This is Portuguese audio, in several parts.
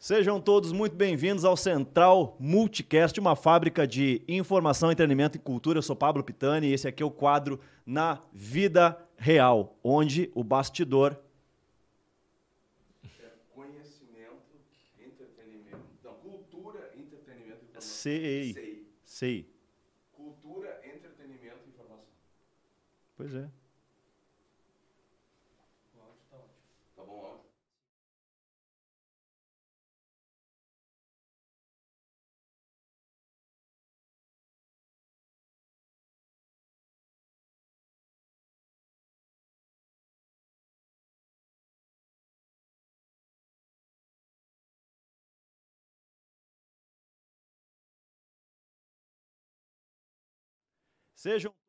Sejam todos muito bem-vindos ao Central Multicast, uma fábrica de informação, entretenimento e cultura. Eu sou Pablo Pitani e esse aqui é o quadro Na Vida Real, onde o bastidor. É conhecimento, entretenimento. Não, cultura, entretenimento e informação. Sei. Sei. Sei. Cultura, entretenimento e informação. Pois é. Sejam.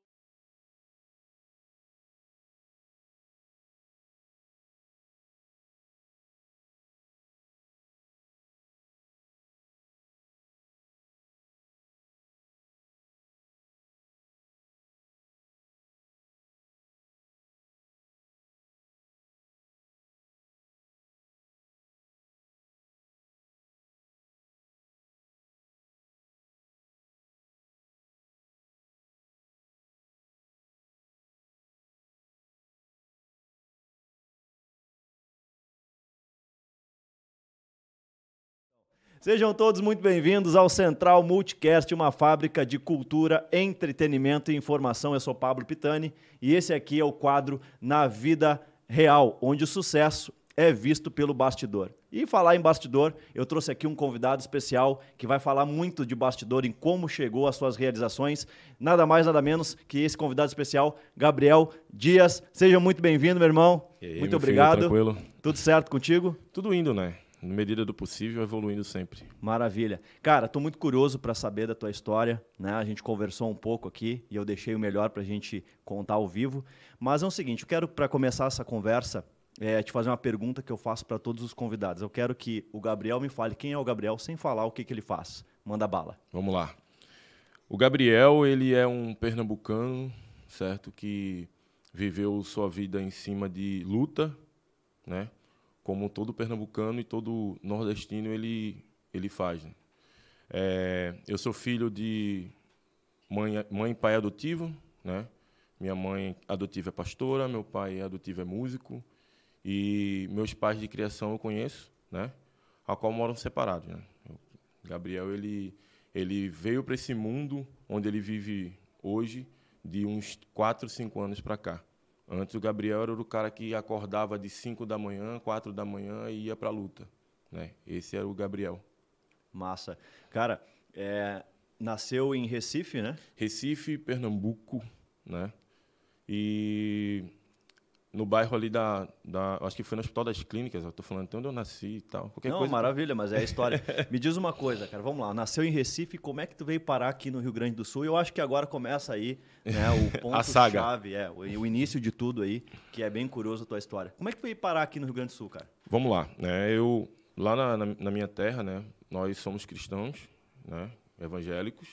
Sejam todos muito bem-vindos ao Central Multicast, uma fábrica de cultura, entretenimento e informação. Eu sou Pablo Pitani e esse aqui é o quadro Na Vida Real, onde o sucesso é visto pelo bastidor. E falar em bastidor, eu trouxe aqui um convidado especial que vai falar muito de bastidor, em como chegou às suas realizações. Nada mais, nada menos que esse convidado especial, Gabriel Dias. Seja muito bem-vindo, meu irmão. Aí, muito meu filho, obrigado. tranquilo? Tudo certo contigo? Tudo indo, né? Na medida do possível, evoluindo sempre. Maravilha. Cara, tô muito curioso para saber da tua história, né? A gente conversou um pouco aqui e eu deixei o melhor pra gente contar ao vivo. Mas é o seguinte, eu quero para começar essa conversa é, te fazer uma pergunta que eu faço para todos os convidados. Eu quero que o Gabriel me fale quem é o Gabriel sem falar o que, que ele faz. Manda bala. Vamos lá. O Gabriel, ele é um pernambucano, certo? Que viveu sua vida em cima de luta, né? Como todo pernambucano e todo nordestino ele, ele faz. né? É, eu sou filho de mãe, mãe e pai adotivo, né? Minha mãe adotiva é pastora, meu pai adotivo é músico. E meus pais de criação eu conheço, né? A qual moram separados, né? Gabriel, ele, ele veio para esse mundo onde ele vive hoje de uns 4, 5 anos para cá. Antes o Gabriel era o cara que acordava de 5 da manhã, 4 da manhã e ia para a luta, né? Esse era o Gabriel. Massa. Cara, é, nasceu em Recife, né? Recife, Pernambuco, né? E no bairro ali da, da acho que foi no Hospital das Clínicas, eu tô falando até onde eu nasci e tal. Qualquer Não, coisa. maravilha, mas é a história. Me diz uma coisa, cara, vamos lá. Nasceu em Recife, como é que tu veio parar aqui no Rio Grande do Sul? Eu acho que agora começa aí né, o ponto A saga. chave, é, o, o início de tudo aí, que é bem curioso a tua história. Como é que tu veio parar aqui no Rio Grande do Sul, cara? Vamos lá, né? Eu lá na, na, na minha terra, né? Nós somos cristãos, né? Evangélicos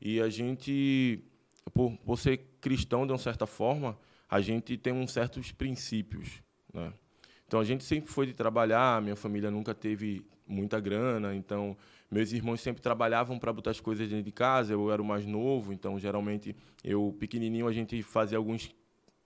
e a gente, por, por ser cristão de uma certa forma, a gente tem uns certos princípios, né? Então a gente sempre foi de trabalhar, minha família nunca teve muita grana, então meus irmãos sempre trabalhavam para botar as coisas dentro de casa, eu era o mais novo, então geralmente eu pequenininho a gente fazia alguns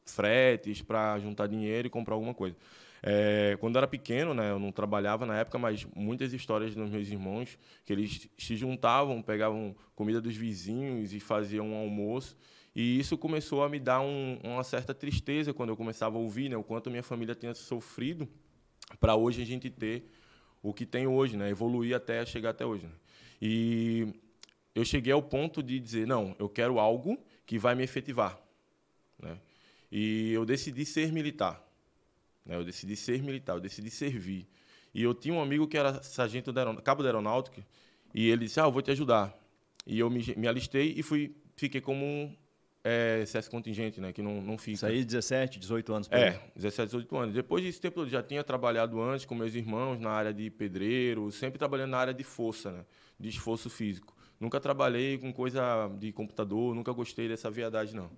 fretes para juntar dinheiro e comprar alguma coisa. É, quando eu era pequeno, né, eu não trabalhava na época, mas muitas histórias dos meus irmãos que eles se juntavam, pegavam comida dos vizinhos e faziam um almoço. E isso começou a me dar um, uma certa tristeza quando eu começava a ouvir, né, o quanto minha família tinha sofrido para hoje a gente ter o que tem hoje, né, evoluir até chegar até hoje. Né. E eu cheguei ao ponto de dizer, não, eu quero algo que vai me efetivar, né. E eu decidi ser militar. Né? Eu decidi ser militar, eu decidi servir. E eu tinha um amigo que era sargento da aeron... cabo da aeronáutica, e ele disse, ah, eu vou te ajudar. E eu me, me alistei e fui, fiquei como um é, excesso contingente, né? Que não, não fica. Isso aí, 17, 18 anos. É, 17, 18 anos. Depois desse tempo, eu já tinha trabalhado antes com meus irmãos na área de pedreiro, sempre trabalhando na área de força, né? De esforço físico. Nunca trabalhei com coisa de computador, nunca gostei dessa viadagem, não.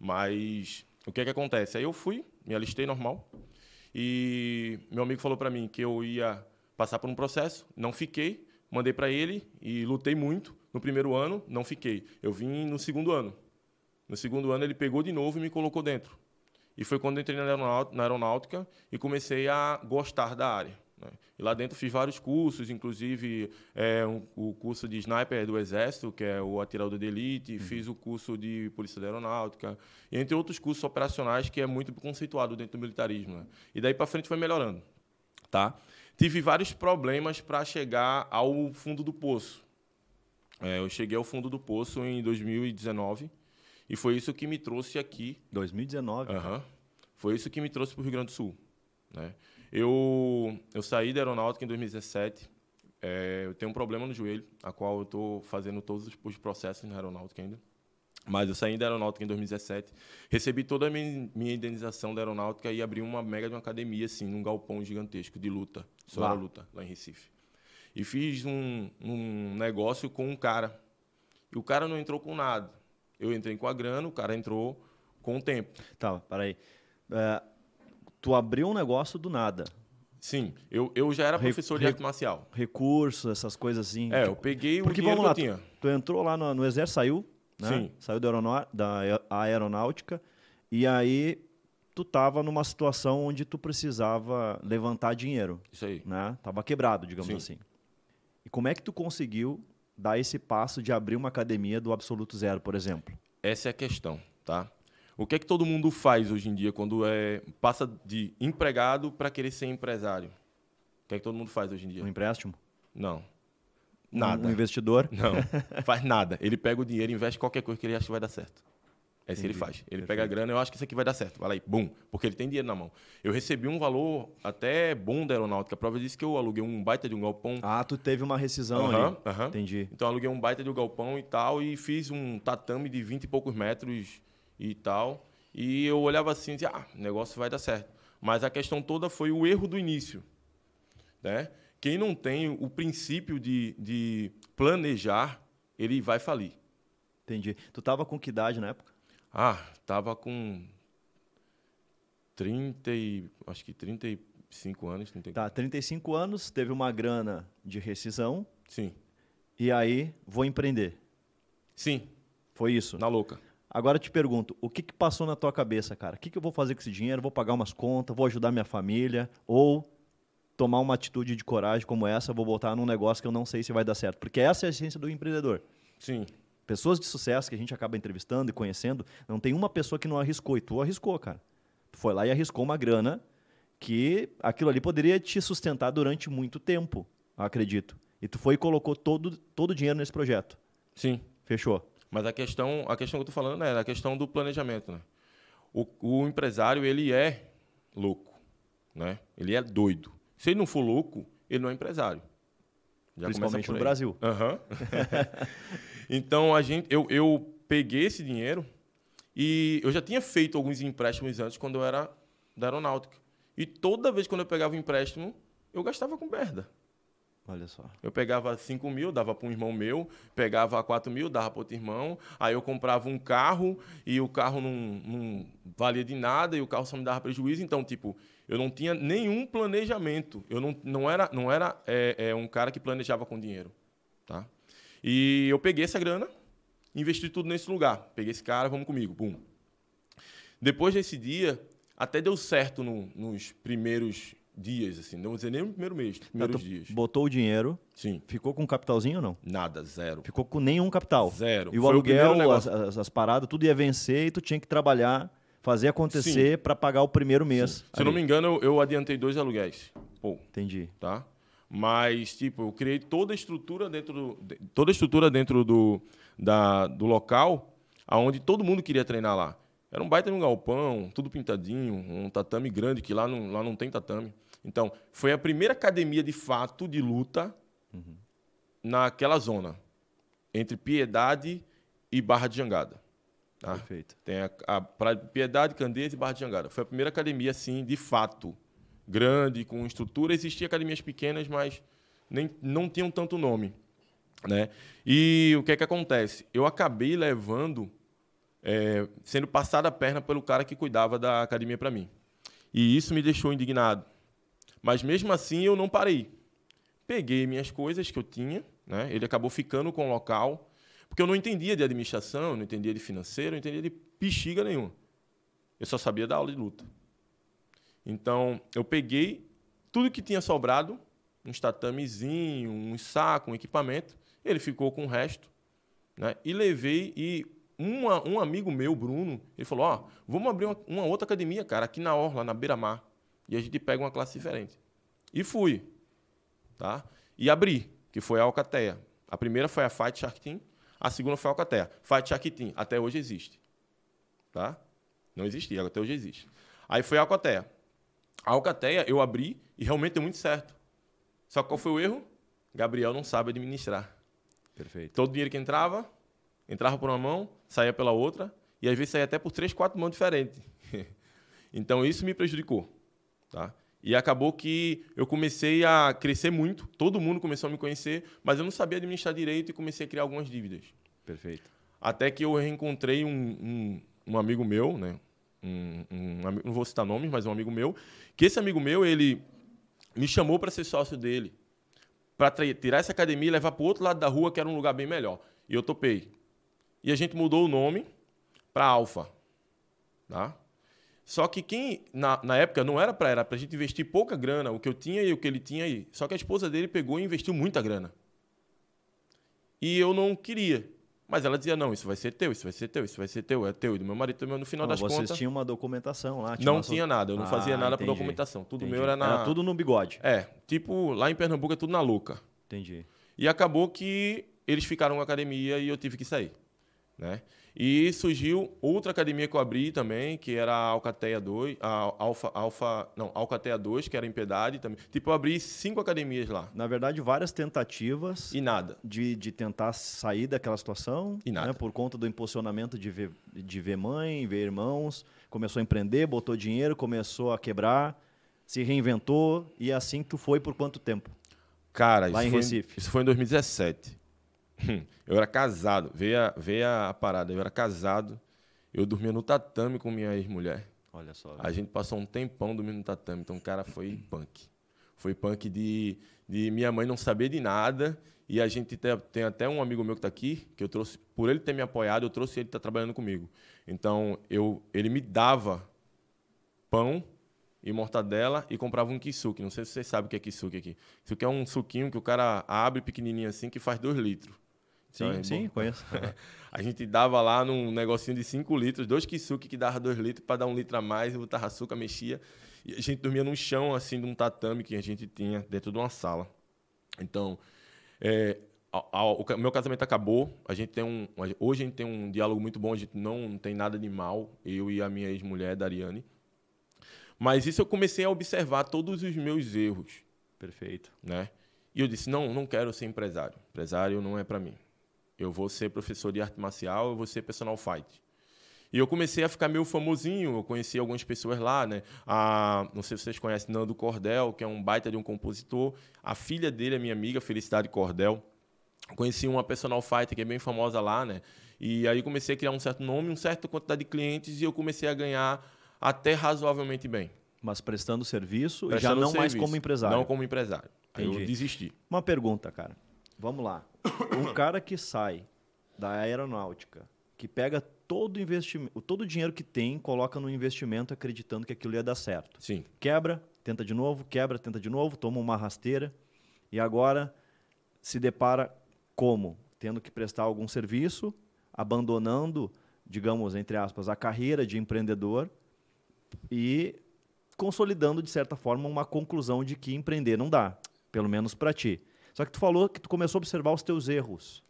Mas o que é que acontece? Aí eu fui, me alistei normal, e meu amigo falou para mim que eu ia passar por um processo, não fiquei, mandei para ele e lutei muito. No primeiro ano, não fiquei. Eu vim no segundo ano. No segundo ano, ele pegou de novo e me colocou dentro. E foi quando entrei na aeronáutica, e comecei a gostar da área. Né? E lá dentro fiz vários cursos, inclusive é, um, o curso de sniper do Exército, que é o atirador de elite, uhum. fiz o curso de polícia da aeronáutica, e entre outros cursos operacionais que é muito conceituado dentro do militarismo. Né? E daí para frente foi melhorando. Tá? Tive vários problemas para chegar ao fundo do poço. É, eu cheguei ao fundo do poço em 2019 e foi isso que me trouxe aqui. 2019? Uhum. Foi isso que me trouxe para o Rio Grande do Sul. Né? Eu, eu saí da aeronáutica em 2017. É, eu tenho um problema no joelho, a qual eu estou fazendo todos os processos na aeronáutica ainda. Mas eu saí da aeronáutica em 2017, recebi toda a minha, minha indenização da aeronáutica e abri uma mega de uma academia, assim, num galpão gigantesco de luta, só lá. luta, lá em Recife. E fiz um, um negócio com um cara. E o cara não entrou com nada. Eu entrei com a grana, o cara entrou com o tempo. Tá, peraí. É, tu abriu um negócio do nada. Sim, eu, eu já era professor de arte marcial. Recursos, essas coisas assim. É, eu peguei o Porque, dinheiro vamos lá, que eu tinha. Tu, tu entrou lá no, no Exército, saiu, né? Sim. Saiu da, da aeronáutica e aí tu tava numa situação onde tu precisava levantar dinheiro. Isso aí. Né? Tava quebrado, digamos Sim. assim. E como é que tu conseguiu dar esse passo de abrir uma academia do absoluto zero, por exemplo? Essa é a questão, tá? O que é que todo mundo faz hoje em dia quando é passa de empregado para querer ser empresário? O que é que todo mundo faz hoje em dia? Um empréstimo? Não. Nada. Um investidor? Não. faz nada. Ele pega o dinheiro, investe qualquer coisa que ele acha que vai dar certo. É isso que ele faz. Ele Perfeito. pega a grana, eu acho que isso aqui vai dar certo. Vai lá e bum, porque ele tem dinheiro na mão. Eu recebi um valor até bom da aeronáutica. A prova disso que eu aluguei um baita de um galpão. Ah, tu teve uma rescisão uhum, ali. Uhum. Entendi. Então aluguei um baita de um galpão e tal, e fiz um tatame de 20 e poucos metros e tal. E eu olhava assim e dizia, ah, o negócio vai dar certo. Mas a questão toda foi o erro do início. Né? Quem não tem o princípio de, de planejar, ele vai falir. Entendi. Tu estava com que idade na época? Ah, tava com 30 e, acho que 35 anos. 30... Tá, 35 anos, teve uma grana de rescisão. Sim. E aí, vou empreender. Sim. Foi isso? Na louca. Agora eu te pergunto, o que, que passou na tua cabeça, cara? O que, que eu vou fazer com esse dinheiro? Vou pagar umas contas, vou ajudar minha família? Ou tomar uma atitude de coragem como essa, vou botar num negócio que eu não sei se vai dar certo? Porque essa é a essência do empreendedor. Sim. Pessoas de sucesso que a gente acaba entrevistando e conhecendo, não tem uma pessoa que não arriscou. E tu arriscou, cara. Tu foi lá e arriscou uma grana que aquilo ali poderia te sustentar durante muito tempo, acredito. E tu foi e colocou todo, todo o dinheiro nesse projeto. Sim. Fechou. Mas a questão, a questão que eu estou falando é a questão do planejamento. Né? O, o empresário, ele é louco. Né? Ele é doido. Se ele não for louco, ele não é empresário. Já Principalmente no Brasil. Uhum. Então a gente, eu, eu peguei esse dinheiro e eu já tinha feito alguns empréstimos antes quando eu era da aeronáutica. E toda vez quando eu pegava um empréstimo, eu gastava com merda. Olha só. Eu pegava 5 mil, dava para um irmão meu, pegava 4 mil, dava para outro irmão. Aí eu comprava um carro e o carro não, não valia de nada e o carro só me dava prejuízo. Então, tipo, eu não tinha nenhum planejamento. Eu não, não era, não era é, é, um cara que planejava com dinheiro. Tá? E eu peguei essa grana, investi tudo nesse lugar. Peguei esse cara, vamos comigo. Bum. Depois desse dia, até deu certo no, nos primeiros dias, assim. Não vou dizer nem no primeiro mês, nos primeiros tá, dias. Botou o dinheiro. Sim. Ficou com um capitalzinho ou não? Nada, zero. Ficou com nenhum capital. Zero. E o Foi aluguel, o as, as, as, paradas, tudo ia vencer e tu tinha que trabalhar, fazer acontecer para pagar o primeiro mês. Se eu não me engano, eu, eu adiantei dois aluguéis. Pô. Entendi. Tá? Mas, tipo, eu criei toda a estrutura dentro do, toda a estrutura dentro do, da, do local aonde todo mundo queria treinar lá. Era um baita de um galpão, tudo pintadinho, um tatame grande, que lá não, lá não tem tatame. Então, foi a primeira academia de fato de luta uhum. naquela zona, entre Piedade e Barra de Jangada. Tá? Perfeito. Tem a, a, Piedade, Candeias e Barra de Jangada. Foi a primeira academia, assim, de fato, grande, com estrutura. Existiam academias pequenas, mas nem, não tinham tanto nome. Né? E o que é que acontece? Eu acabei levando, é, sendo passada a perna pelo cara que cuidava da academia para mim. E isso me deixou indignado. Mas mesmo assim eu não parei. peguei minhas coisas que eu tinha, né? Ele acabou ficando com o local, porque eu não entendia de administração, não entendia de financeiro, não entendia de bexiga nenhuma. Eu só sabia dar aula de luta. Então, eu peguei tudo que tinha sobrado, um tatamezinho, um saco, um equipamento, ele ficou com o resto, né? E levei e uma, um amigo meu, Bruno, ele falou: Ó, oh, vamos abrir uma, uma, outra academia, cara, aqui na Orla, na Beira-Mar. E a gente pega uma classe diferente. E fui. Tá? E abri, que foi a Alcateia. A primeira foi a Fight Shark Team, a segunda foi a Alcateia. Fight Shark Team, até hoje existe. Tá? Não existia, até hoje existe. Aí foi a Alcateia. A Alcateia eu abri e realmente deu muito certo. Só que qual foi o erro? Gabriel não sabe administrar. Perfeito. Todo dinheiro que entrava, entrava por uma mão, saía pela outra, e às vezes saía até por três, quatro mãos diferentes. então isso me prejudicou. Tá? E acabou que eu comecei a crescer muito, todo mundo começou a me conhecer, mas eu não sabia administrar direito e comecei a criar algumas dívidas. Perfeito. Até que eu reencontrei um, um, um amigo meu, né? Um, um, não vou citar nomes, mas um amigo meu, que esse amigo meu, ele me chamou para ser sócio dele, para tirar essa academia e levar para o outro lado da rua, que era um lugar bem melhor. E eu topei. E a gente mudou o nome para Alfa. Tá? Só que quem, na, na época, não era para era para a gente investir pouca grana, o que eu tinha e o que ele tinha aí. Só que a esposa dele pegou e investiu muita grana. E eu não queria. Mas ela dizia, não, isso vai ser teu, isso vai ser teu, isso vai ser teu, é teu. E do meu marido também, no final não, das vocês contas... Vocês tinham uma documentação lá? Tinha não uma... tinha nada, eu não ah, fazia nada para documentação. Tudo entendi. meu era na... Era tudo no bigode. É, tipo, lá em Pernambuco é tudo na louca. Entendi. E acabou que eles ficaram com a academia e eu tive que sair. Né? E surgiu outra academia que eu abri também, que era a Alcateia 2, a Alfa, Alfa, não, Alcateia 2, que era em Piedade também. Tipo, eu abri cinco academias lá. Na verdade, várias tentativas. E nada. De, de tentar sair daquela situação. E nada. Né, por conta do impulsionamento de ver, de ver mãe, ver irmãos. Começou a empreender, botou dinheiro, começou a quebrar, se reinventou. E é assim tu foi por quanto tempo? Cara, lá isso, em foi, Recife. isso foi em 2017. Eu era casado, veio a, veio a parada, eu era casado, eu dormia no tatame com minha ex-mulher. Olha só. A gente passou um tempão dormindo no tatame, então o cara foi punk. Foi punk de, de minha mãe não saber de nada, e a gente tem, tem até um amigo meu que está aqui, que eu trouxe, por ele ter me apoiado, eu trouxe ele tá trabalhando comigo. Então, eu, ele me dava pão e mortadela e comprava um kisuke. Não sei se vocês sabem o que é kisuke aqui. Isso aqui é um suquinho que o cara abre pequenininho assim, que faz dois litros. Sim, então, sim, conheço. a gente dava lá num negocinho de 5 litros, dois kisuke que dava 2 litros para dar um litro a mais, botava açúcar, mexia. E a gente dormia num chão, assim, de um tatame que a gente tinha dentro de uma sala. Então, é, o meu casamento acabou. A gente tem um, hoje a gente tem um diálogo muito bom. A gente não, não tem nada de mal, eu e a minha ex-mulher, Dariane. Mas isso eu comecei a observar todos os meus erros. Perfeito. Né? E eu disse: não, não quero ser empresário. Empresário não é para mim eu vou ser professor de arte marcial, eu vou ser personal fight. E eu comecei a ficar meio famosinho, eu conheci algumas pessoas lá, né? A, não sei se vocês conhecem Nando Cordel, que é um baita de um compositor. A filha dele é minha amiga, Felicidade Cordel. Conheci uma personal fighter que é bem famosa lá, né? E aí comecei a criar um certo nome, uma certa quantidade de clientes e eu comecei a ganhar até razoavelmente bem. Mas prestando serviço prestando e já não serviço, mais como empresário. Não como empresário. Aí eu desisti. Uma pergunta, cara. Vamos lá. Um cara que sai da aeronáutica, que pega todo investimento, todo o dinheiro que tem, coloca no investimento acreditando que aquilo ia dar certo. Sim. Quebra, tenta de novo, quebra, tenta de novo, toma uma rasteira e agora se depara como tendo que prestar algum serviço, abandonando, digamos, entre aspas, a carreira de empreendedor e consolidando de certa forma uma conclusão de que empreender não dá, pelo menos para ti. Só que tu falou que tu começou a observar os teus erros.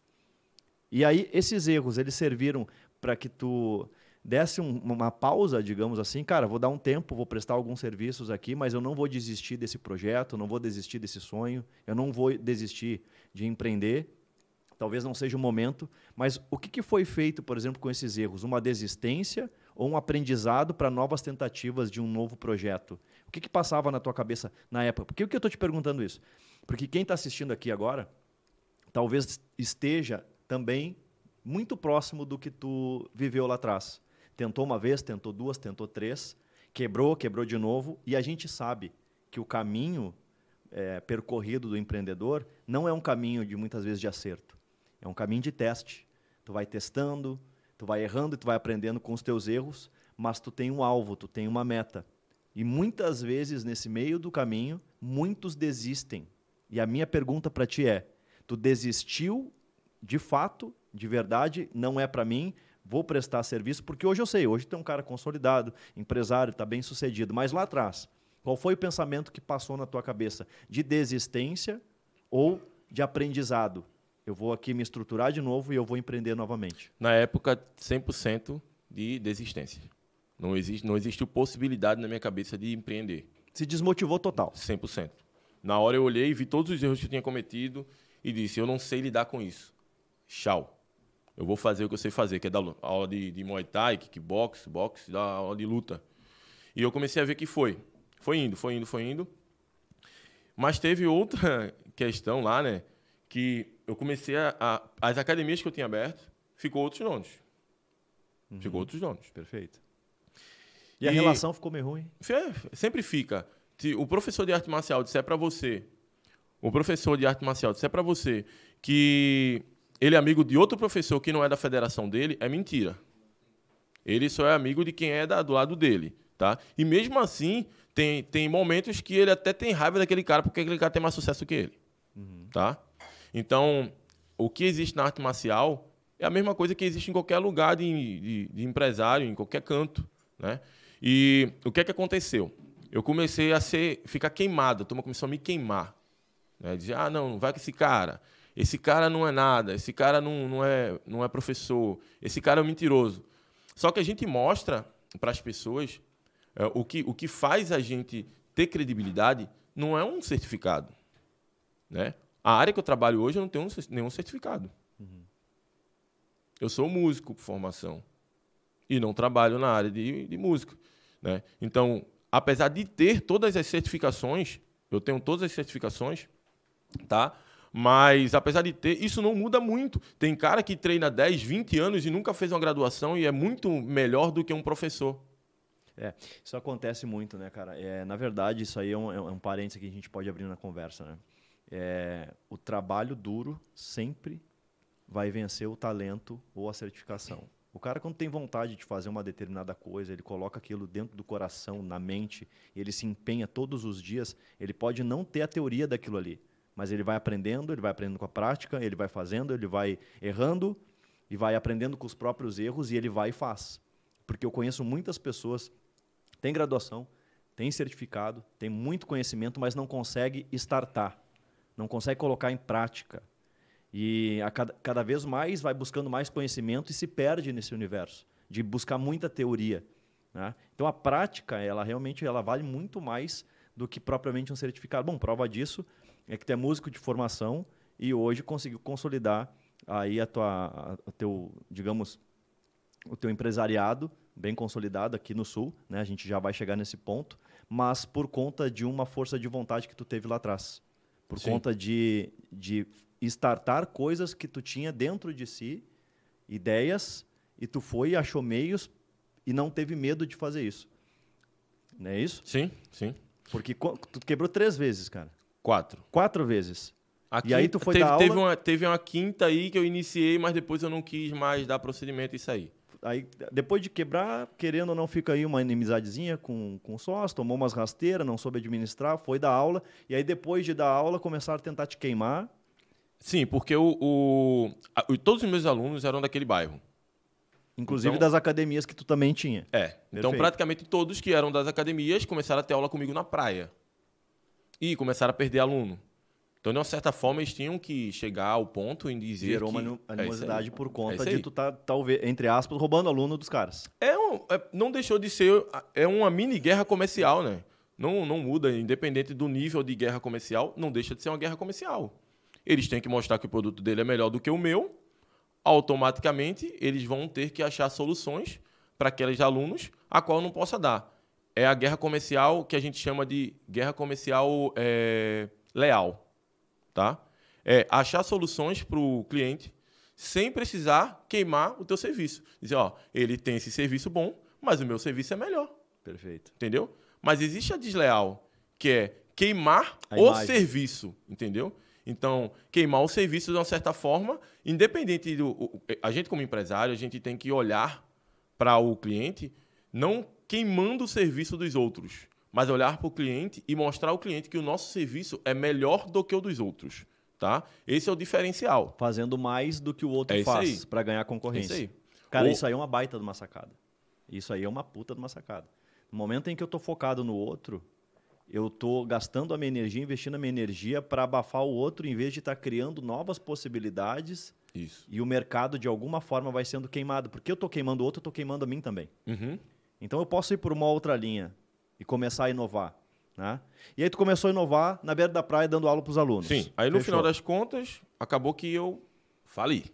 E aí esses erros, eles serviram para que tu desse um, uma pausa, digamos assim, cara, vou dar um tempo, vou prestar alguns serviços aqui, mas eu não vou desistir desse projeto, não vou desistir desse sonho, eu não vou desistir de empreender. Talvez não seja o momento, mas o que, que foi feito, por exemplo, com esses erros? Uma desistência ou um aprendizado para novas tentativas de um novo projeto? O que, que passava na tua cabeça na época? Por que, que eu estou te perguntando isso? Porque quem está assistindo aqui agora talvez esteja também muito próximo do que tu viveu lá atrás. Tentou uma vez, tentou duas, tentou três, quebrou, quebrou de novo, e a gente sabe que o caminho é, percorrido do empreendedor não é um caminho de muitas vezes de acerto. É um caminho de teste. Tu vai testando, tu vai errando e tu vai aprendendo com os teus erros, mas tu tem um alvo, tu tem uma meta. E muitas vezes nesse meio do caminho, muitos desistem. E a minha pergunta para ti é: tu desistiu de fato, de verdade, não é para mim, vou prestar serviço, porque hoje eu sei, hoje tem um cara consolidado, empresário, está bem sucedido, mas lá atrás, qual foi o pensamento que passou na tua cabeça? De desistência ou de aprendizado? Eu vou aqui me estruturar de novo e eu vou empreender novamente. Na época, 100% de desistência. Não, existe, não existiu possibilidade na minha cabeça de empreender. Se desmotivou total. 100%. Na hora eu olhei e vi todos os erros que eu tinha cometido e disse: Eu não sei lidar com isso. Tchau. Eu vou fazer o que eu sei fazer, que é dar aula de, de Muay Thai, kickbox, boxe, dar aula de luta. E eu comecei a ver que foi. Foi indo, foi indo, foi indo. Mas teve outra questão lá, né? Que eu comecei a, a as academias que eu tinha aberto, ficou outros donos. Uhum. Ficou outros donos. Perfeito. E, e a relação ficou meio ruim? Sempre fica. Se o professor de arte marcial disser para você, o professor de arte marcial disser para você que ele é amigo de outro professor que não é da federação dele, é mentira. Ele só é amigo de quem é da, do lado dele, tá? E mesmo assim, tem, tem momentos que ele até tem raiva daquele cara porque aquele cara tem mais sucesso que ele, uhum. tá? Então, o que existe na arte marcial é a mesma coisa que existe em qualquer lugar de, de, de empresário, em qualquer canto, né? E o que é que aconteceu? Eu comecei a ser, ficar queimado, a turma começou a me queimar. Né? Dizer, ah, não, não vai com esse cara. Esse cara não é nada, esse cara não, não, é, não é professor, esse cara é um mentiroso. Só que a gente mostra para as pessoas é, o, que, o que faz a gente ter credibilidade não é um certificado. Né? A área que eu trabalho hoje eu não tenho nenhum certificado. Uhum. Eu sou músico por formação e não trabalho na área de, de música. Né? Então, apesar de ter todas as certificações, eu tenho todas as certificações, tá? Mas, apesar de ter, isso não muda muito. Tem cara que treina 10, 20 anos e nunca fez uma graduação e é muito melhor do que um professor. É, isso acontece muito, né, cara? É, na verdade, isso aí é um, é um parênteses que a gente pode abrir na conversa, né? É, o trabalho duro sempre vai vencer o talento ou a certificação. O cara, quando tem vontade de fazer uma determinada coisa, ele coloca aquilo dentro do coração, na mente, e ele se empenha todos os dias, ele pode não ter a teoria daquilo ali, mas ele vai aprendendo, ele vai aprendendo com a prática, ele vai fazendo, ele vai errando e vai aprendendo com os próprios erros e ele vai e faz. Porque eu conheço muitas pessoas, tem graduação, tem certificado, tem muito conhecimento, mas não consegue startar, não consegue colocar em prática. E a cada, cada vez mais vai buscando mais conhecimento e se perde nesse universo de buscar muita teoria. Né? Então a prática, ela realmente ela vale muito mais do que propriamente um certificado. Bom, prova disso é que tu é músico de formação e hoje conseguiu consolidar aí a tua, a, teu, digamos, o teu empresariado bem consolidado aqui no Sul, né? A gente já vai chegar nesse ponto, mas por conta de uma força de vontade que tu teve lá atrás, por Sim. conta de, de startar coisas que tu tinha dentro de si, ideias, e tu foi e achou meios e não teve medo de fazer isso. Não é isso? Sim, sim. Porque tu quebrou três vezes, cara. Quatro. Quatro vezes. A e quinta, aí tu foi teve, dar aula... Teve uma, teve uma quinta aí que eu iniciei, mas depois eu não quis mais dar procedimento e sair. Aí, depois de quebrar, querendo ou não, fica aí uma inimizadezinha com, com o sócio, tomou umas rasteiras, não soube administrar, foi dar aula. E aí, depois de dar aula, começaram a tentar te queimar. Sim, porque o, o, a, todos os meus alunos eram daquele bairro. Inclusive então, das academias que tu também tinha. É. Perfeito. Então, praticamente todos que eram das academias começaram a ter aula comigo na praia. E começaram a perder aluno. Então, de uma certa forma, eles tinham que chegar ao ponto em dizer Gerou que... uma é animosidade é por conta é de tu tá, talvez, entre aspas, roubando aluno dos caras. É, um, é não deixou de ser... É uma mini guerra comercial, né? Não, não muda, independente do nível de guerra comercial, não deixa de ser uma guerra comercial eles têm que mostrar que o produto dele é melhor do que o meu. Automaticamente, eles vão ter que achar soluções para aqueles alunos a qual eu não possa dar. É a guerra comercial que a gente chama de guerra comercial é, leal. Tá? É achar soluções para o cliente sem precisar queimar o teu serviço. Dizer, ó, ele tem esse serviço bom, mas o meu serviço é melhor. Perfeito. Entendeu? Mas existe a desleal, que é queimar A o imagem. serviço, entendeu? Então, queimar o serviço de uma certa forma, independente do. o- o- A gente, como empresário, a gente tem que olhar para o cliente, não queimando o serviço dos outros, mas olhar para o cliente e mostrar ao cliente que o nosso serviço é melhor do que o dos outros. Tá? Esse é o diferencial. Fazendo mais do que o outro É faz para ganhar É concorrência. isso aí. Cara, Ou- isso aí é uma baita de uma sacada. Isso aí é uma puta de uma sacada. No momento em que eu tô focado no outro, eu tô gastando a minha energia, investindo a minha energia para abafar o outro, em vez de estar criando novas possibilidades Isso. e o mercado de alguma forma vai sendo queimado. Porque eu tô queimando o outro, eu tô queimando a mim também. Uhum. Então eu posso ir por uma outra linha e começar a inovar. Né? E aí tu começou a inovar na beira da praia dando aula para os alunos. Sim. Aí no Fechou. final das contas, acabou que eu fali.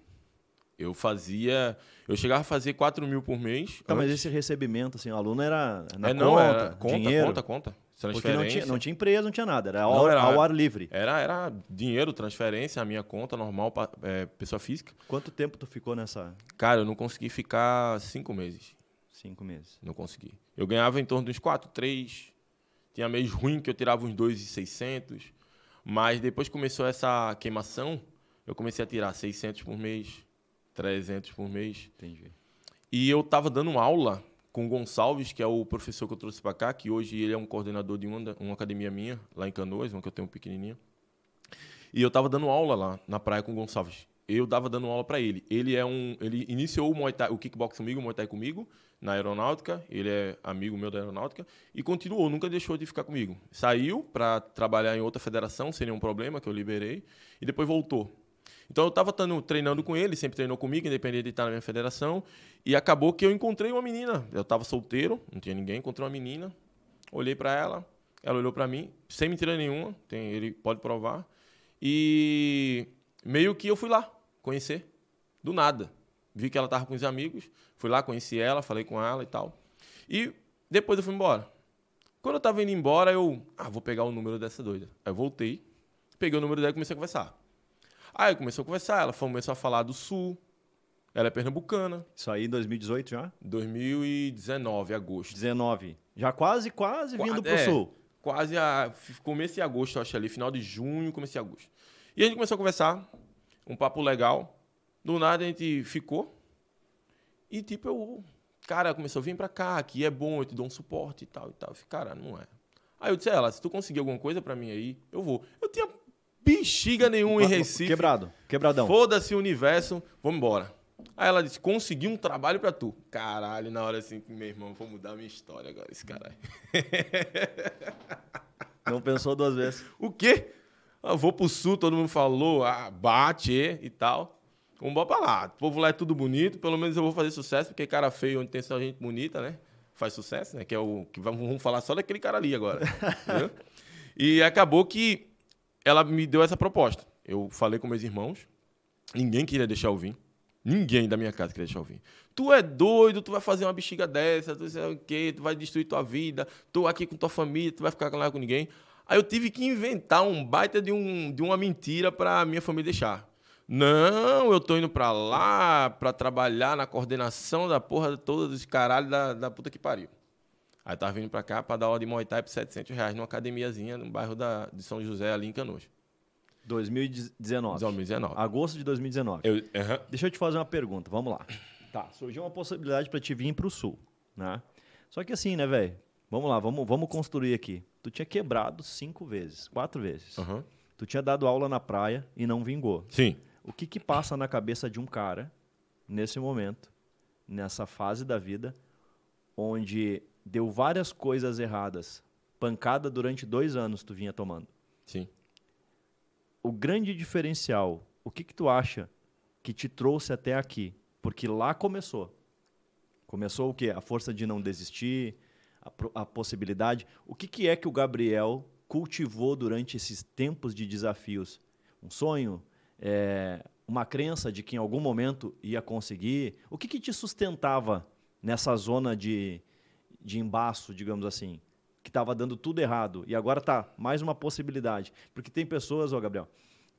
Eu fazia. Eu chegava a fazer 4 mil por mês. Tá, mas esse recebimento, assim, o aluno era na é, não, conta, era conta, dinheiro. conta, conta. Porque não tinha, não tinha empresa, não tinha nada. Era Não, ao, era- ao ar livre. Era, era dinheiro, transferência, a minha conta normal, é, pessoa física. Quanto tempo tu ficou nessa Cara, eu não consegui ficar cinco meses. cinco meses? Não consegui. Eu ganhava em torno de uns 4, 3. Tinha mês ruim que eu tirava uns 2,600. Mas depois que começou essa queimação, eu comecei a tirar 600 por mês, 300 por mês. Entendi. E eu estava dando aula com o Gonçalves, que é o professor que eu trouxe para cá, que hoje ele é um coordenador de uma, uma academia minha, lá em Canoas, uma que eu tenho pequenininha. E eu estava dando aula lá na praia com o Gonçalves. Eu dava dando aula para ele. Ele é um, ele iniciou o Muay Thai, o kickbox comigo, o Muay Thai comigo na aeronáutica. Ele é amigo meu da aeronáutica e continuou, nunca deixou de ficar comigo. Saiu para trabalhar em outra federação sem nenhum problema que eu liberei e depois voltou. Então eu estava treinando com ele, sempre treinou comigo, independente de estar na minha federação. E acabou que eu encontrei uma menina. Eu estava solteiro, não tinha ninguém, encontrei uma menina. Olhei para ela, ela olhou para mim, sem mentira nenhuma, tem, ele pode provar. E meio que eu fui lá conhecer, do nada. Vi que ela estava com os amigos, fui lá, conheci ela, falei com ela e tal. E depois eu fui embora. Quando eu estava indo embora, eu, ah, vou pegar o número dessa doida. Aí eu voltei, peguei o número dela e comecei a conversar. Aí começou a conversar, ela começou a falar do Sul. Ela é pernambucana, Isso aí em 2018 já? 2019, agosto. 19. Já quase, quase Qua- vindo pro é. sul. Quase a começo de agosto, eu acho ali, final de junho, começo de agosto. E a gente começou a conversar, um papo legal. Do nada a gente ficou. E tipo, eu, cara, começou a vir pra cá, aqui é bom, eu te dou um suporte e tal e tal. Eu falei, cara, não é. Aí eu disse a ela, se tu conseguir alguma coisa pra mim aí, eu vou. Eu tinha bexiga nenhum em Recife. Quebrado, quebradão. Foda-se o universo, vamos embora. Aí ela disse, consegui um trabalho pra tu. Caralho, na hora assim, meu irmão, vou mudar a minha história agora, esse caralho. Não pensou duas vezes. O quê? Eu vou pro sul, todo mundo falou, ah, bate e, tal. Vamos embora pra lá. O povo lá é tudo bonito, pelo menos eu vou fazer sucesso, porque cara feio, onde tem só gente bonita, né? Faz sucesso, né? Que é o que vamos falar só daquele cara ali agora. E acabou que ela me deu essa proposta. Eu falei com meus irmãos, ninguém queria deixar eu vir. Ninguém da minha casa queria deixar eu vir. Tu é doido, tu vai fazer uma bexiga dessa, tu sei o quê, tu vai destruir tua vida, tu aqui com tua família, tu vai ficar lá com ninguém. Aí eu tive que inventar um baita de, um, de uma mentira pra minha família deixar. Não, eu tô indo pra lá pra trabalhar na coordenação da porra toda dos caralho da, da puta que pariu. Aí eu tava vindo pra cá pra dar aula de Muay Thai por 700 reais numa academiazinha no bairro da, de São José, ali em Canoas. 2019. 2019. Agosto de 2019. Eu, aham. Deixa eu te fazer uma pergunta, vamos lá. Tá, surgiu uma possibilidade para te vir para o sul, né? Só que assim, né, velho? Vamos lá, vamos, vamos construir aqui. Tu tinha quebrado cinco vezes, quatro vezes. Tu tinha dado aula na praia e não vingou. Sim. O que que passa na cabeça de um cara nesse momento, nessa fase da vida, onde deu várias coisas erradas, pancada durante dois anos tu vinha tomando? Sim. o grande diferencial, o que, que tu acha que te trouxe até aqui? Porque lá começou. Começou o quê? A força de não desistir, a, a possibilidade. O que, que é que o Gabriel cultivou durante esses tempos de desafios? Um sonho? É, uma crença de que em algum momento ia conseguir? O que, que te sustentava nessa zona de, de embaço, digamos assim? Que estava dando tudo errado. E agora tá mais uma possibilidade. Porque tem pessoas, ó, Gabriel,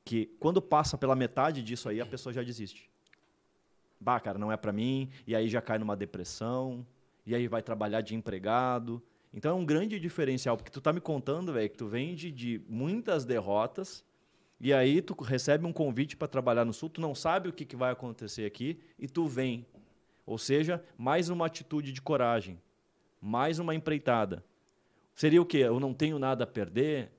que quando passa pela metade disso aí, a pessoa já desiste. Bah, cara, não é para mim. E aí já cai numa depressão. E aí vai trabalhar de empregado. Então é um grande diferencial, porque tu tá me contando, velho, que tu vem de, de muitas derrotas e aí tu recebe um convite para trabalhar no Sul, tu não sabe o que, que vai acontecer aqui e tu vem. Ou seja, mais uma atitude de coragem, mais uma empreitada. Seria o quê? Eu não tenho nada a perder?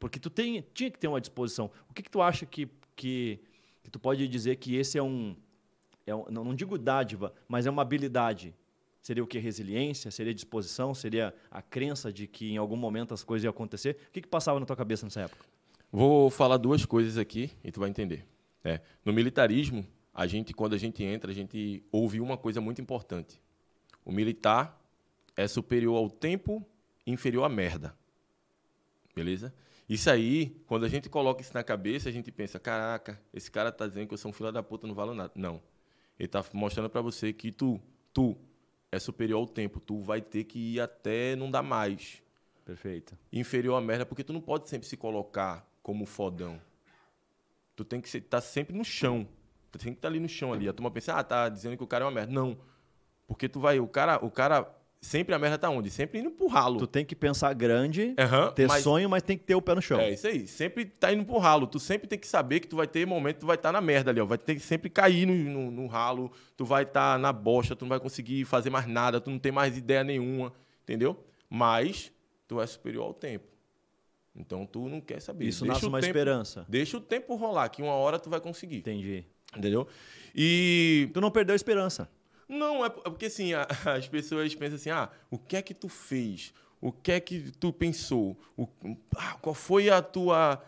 Porque tu tem, tinha que ter uma disposição. O que, que tu acha que, que, que tu pode dizer que esse é um, é um não, digo dádiva, mas é uma habilidade Seria o que? Resiliência? Seria disposição? Seria a crença de que em algum momento as coisas iam acontecer? O que, que passava na tua cabeça nessa época? Vou falar duas coisas aqui e tu vai entender. É, no militarismo, a gente, quando a gente entra, a gente ouve uma coisa muito importante. O militar é superior ao tempo, inferior à merda. Beleza? Isso aí, quando a gente coloca isso na cabeça, a gente pensa, caraca, esse cara tá dizendo que eu sou um filho da puta, não valo nada. Não. Ele tá mostrando para você que tu, tu é superior ao tempo. Tu vai ter que ir até não dar mais. Perfeito. Inferior à merda, porque tu não pode sempre se colocar como fodão. Tu tem que estar tá sempre no chão. Tu tem que estar tá ali no chão ali. A turma pensa, ah, tá dizendo que o cara é uma merda. Não. Porque tu vai, o cara, o cara Sempre a merda tá onde? Sempre indo pro ralo. Tu tem que pensar grande, uhum, ter mas... sonho, mas tem que ter o pé no chão. É isso aí. Sempre tá indo pro ralo. Tu sempre tem que saber que tu vai ter momento, tu vai estar tá na merda ali, ó. Vai ter que sempre cair no, no, no ralo, tu vai estar tá na bosta, tu não vai conseguir fazer mais nada, tu não tem mais ideia nenhuma, entendeu? Mas tu é superior ao tempo. Então tu não quer saber. Isso deixa nasce uma tempo, esperança. Deixa o tempo rolar, que uma hora tu vai conseguir. Entendi. Entendeu? E. Tu não perdeu a esperança. Não, é, é porque assim, as pessoas pensam assim, ah, o que é que tu fez? O que é que tu pensou? O, ah, qual foi a tua...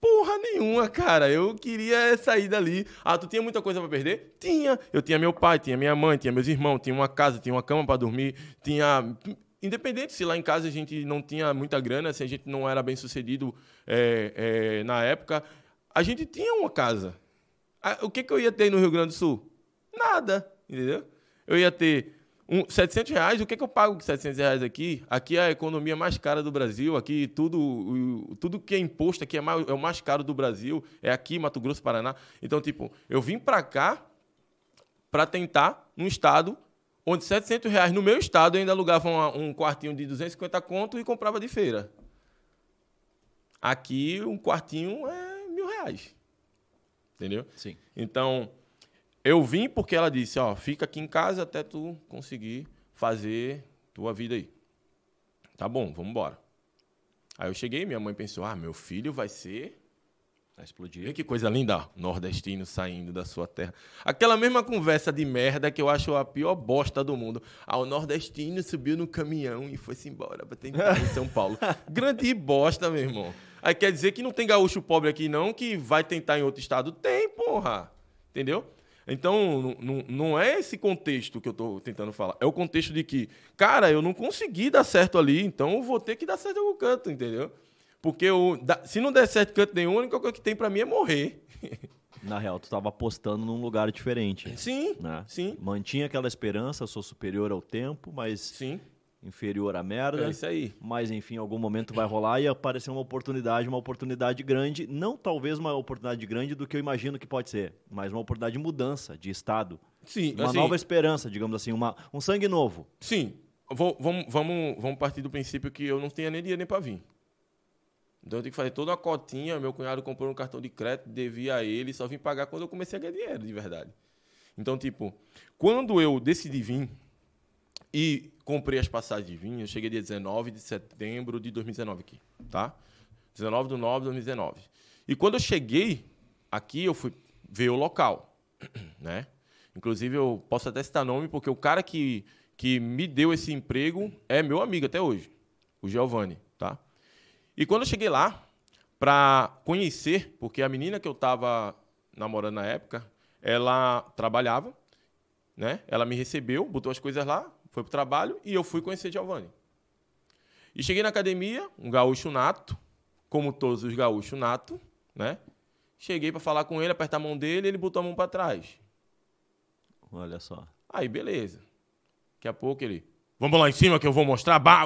Porra nenhuma, cara. Eu queria sair dali. Ah, tu tinha muita coisa para perder? Tinha. Eu tinha meu pai, tinha minha mãe, tinha meus irmãos, tinha uma casa, tinha uma cama para dormir, tinha independente se lá em casa a gente não tinha muita grana, se a gente não era bem sucedido é, é, na época, a gente tinha uma casa. O que, que eu ia ter no Rio Grande do Sul? Nada. Entendeu? Eu ia ter um, 700 reais, o que, é que eu pago com 700 reais aqui? Aqui é a economia mais cara do Brasil, aqui tudo, tudo que é imposto aqui é, mais, é o mais caro do Brasil, é aqui Mato Grosso, Paraná. Então, tipo, eu vim para cá para tentar um estado onde 700 reais no meu estado eu ainda alugava um, um quartinho de 250 conto e comprava de feira. Aqui um quartinho é mil reais. Entendeu? Sim. Então, eu vim porque ela disse, ó, fica aqui em casa até tu conseguir fazer tua vida aí. Tá bom, vamos embora. Aí eu cheguei, minha mãe pensou, ah, meu filho vai ser... Vai explodir. Vê que coisa linda, nordestino saindo da sua terra. Aquela mesma conversa de merda que eu acho a pior bosta do mundo. Ah, o nordestino subiu no caminhão e foi-se embora pra tentar em São Paulo. Grande bosta, meu irmão. Aí quer dizer que não tem gaúcho pobre aqui não que vai tentar em outro estado? Tem, porra. Entendeu? Então, não, não é esse contexto que eu estou tentando falar. É o contexto de que, cara, eu não consegui dar certo ali, então eu vou ter que dar certo em algum canto, entendeu? Porque eu, se não der certo canto nenhum, a única coisa que tem para mim é morrer. Na real, tu estava apostando num lugar diferente. Sim, né? sim. Mantinha aquela esperança, sou superior ao tempo, mas sim inferior à merda. É isso aí. Mas, enfim, em algum momento vai rolar e aparecer uma oportunidade, uma oportunidade grande. Não talvez uma oportunidade grande do que eu imagino que pode ser, mas uma oportunidade de mudança de estado. Sim, Uma assim, nova esperança, digamos assim, uma, um sangue novo. Sim. Vou, vamos, vamos, vamos partir do princípio que eu não tenho nem dinheiro nem para vir. Então eu tenho que fazer toda a cotinha. Meu cunhado comprou um cartão de crédito, devia a ele, só vim pagar quando eu comecei a ganhar dinheiro, de verdade. Então, tipo, quando eu decidi vir, e comprei as passagens de vinho. Eu cheguei dia 19 de setembro de 2019 aqui, tá? 19 de 9 de 2019. E quando eu cheguei aqui, eu fui ver o local, né? Inclusive, eu posso até citar nome, porque o cara que, que me deu esse emprego é meu amigo até hoje, o Giovanni, tá? E quando eu cheguei lá, para conhecer, porque a menina que eu estava namorando na época, ela trabalhava, né? Ela me recebeu, botou as coisas lá, foi pro trabalho e eu fui conhecer Giovanni. E cheguei na academia, um gaúcho nato, como todos os gaúchos nato, né? Cheguei para falar com ele, apertar a mão dele, ele botou a mão para trás. Olha só. Aí, beleza. Daqui a pouco ele, vamos lá em cima que eu vou mostrar, bah,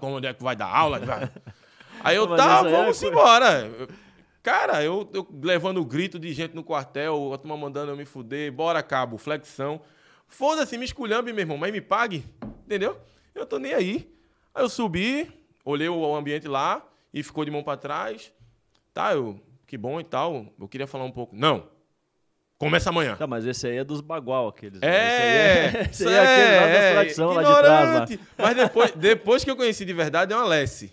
como é que vai dar aula. Aí eu, tá, vamos embora. Cara, eu, eu levando o grito de gente no quartel, a turma mandando eu me fuder, bora cabo, flexão. Foda-se, me esculhambe, meu irmão, mas me pague. Entendeu? Eu tô nem aí. Aí eu subi, olhei o ambiente lá e ficou de mão para trás. Tá, eu, que bom e tal. Eu queria falar um pouco. Não. Começa amanhã. Tá, mas esse aí é dos bagual, aqueles. né? É, Esse aí é, esse aí é aquele lá das tradição lá de trás, lá. Mas depois, depois que eu conheci de verdade, é uma Lessie.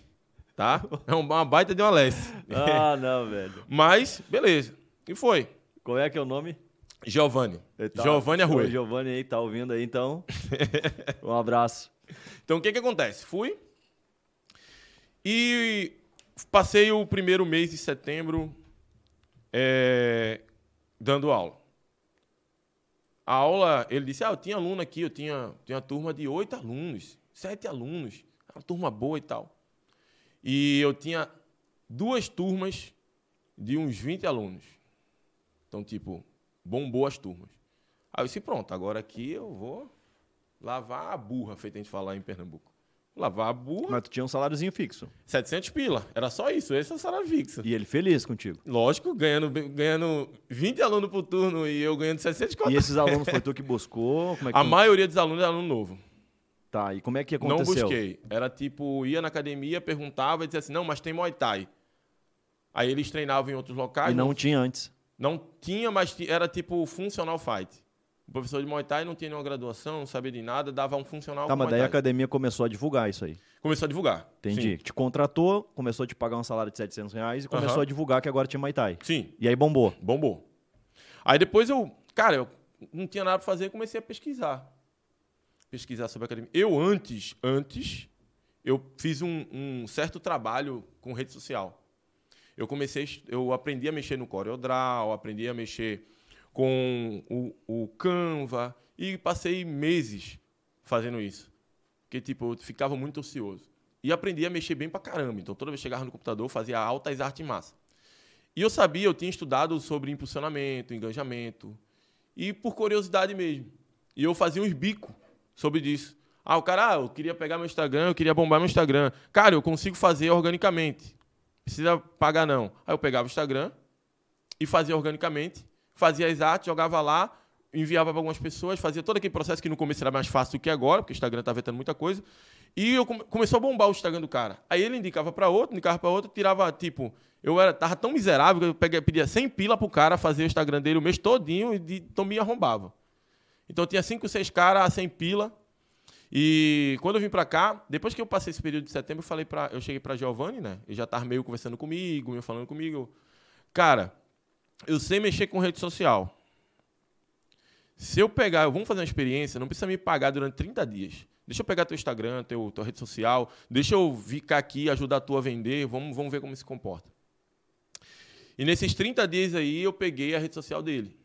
Tá? É uma baita de uma Lessie. Ah, não, velho. Mas, beleza. E foi. Qual é que é o nome? Giovanni. Tá- Giovanni Arruê. Giovanni aí tá ouvindo aí, então. Um abraço. Então, o que que acontece? Fui e passei o primeiro mês de setembro é, dando aula. A aula, ele disse, ah, eu tinha aluno aqui, eu tinha, tinha uma turma de oito alunos, sete alunos, uma turma boa e tal. E eu tinha duas turmas de uns 20 alunos. Então, tipo, bombou as turmas. Aí eu disse, pronto, agora aqui eu vou lavar a burra, feito a gente falar em Pernambuco. Lavar a burra, Mas tu tinha um saláriozinho fixo. 700 pila. Era só isso, esse é o salário fixo. E ele feliz contigo. Lógico, ganhando, ganhando 20 alunos por turno e eu ganhando 700 E esses alunos foi tu que buscou? Como é que A tu- maioria dos alunos é aluno novo. Tá, e como é que Não aconteceu? busquei. Era tipo, ia na academia, perguntava e dizia assim, não, mas tem Muay Thai. Aí eles treinavam em outros locais. E não tinha antes. Não tinha, mas era tipo funcional fight. O professor de Muay Thai não tinha nenhuma graduação, não sabia de nada, dava um funcional Tá, mas daí a academia começou a divulgar isso aí. Começou a divulgar. Entendi. Te contratou, começou a te pagar um salário de 700 reais e começou a divulgar que agora tinha Muay Thai. Sim. Sim, E aí bombou. bombou. Aí depois eu, cara, eu não tinha nada pra fazer e comecei a pesquisar. Pesquisar sobre a academia. Eu antes, antes, eu fiz um, um certo trabalho com rede social. Eu comecei, eu aprendi a mexer no CorelDRAW, aprendi a mexer com o, o Canva e passei meses fazendo isso. Porque, tipo, eu ficava muito ocioso. E aprendi a mexer bem pra caramba. Então, toda vez que chegava no computador, eu fazia altas artes massa. E eu sabia, eu tinha estudado sobre impulsionamento, engajamento. E por curiosidade mesmo. E eu fazia uns bicos sobre isso. Ah, o cara, ah, eu queria pegar meu Instagram, eu queria bombar meu Instagram. Cara, eu consigo fazer organicamente. Precisa pagar não. Aí eu pegava o Instagram e fazia organicamente, fazia as artes, jogava lá, enviava para algumas pessoas, fazia todo aquele processo que no começo era mais fácil do que agora, porque o Instagram tá vetando muita coisa. E eu come- começou a bombar o Instagram do cara. Aí ele indicava para outro, indicava para outro, tirava tipo, eu era tava tão miserável que eu peguei, pedia 100 pila pro cara fazer o Instagram dele o mês todinho e de, então me arrombava. Então tinha 5, 6 caras a 100 pila. E quando eu vim pra cá, depois que eu passei esse período de setembro, eu falei para, eu cheguei para Giovanni, né? Ele já tava meio conversando comigo, meio falando comigo. Cara, eu sei mexer com rede social. Se eu pegar, vamos fazer uma experiência, não precisa me pagar durante 30 dias. Deixa eu pegar teu Instagram, teu, tua rede social, deixa eu ficar aqui, ajudar tu a vender, vamos, vamos ver como se comporta. E nesses 30 dias aí, eu peguei a rede social dele.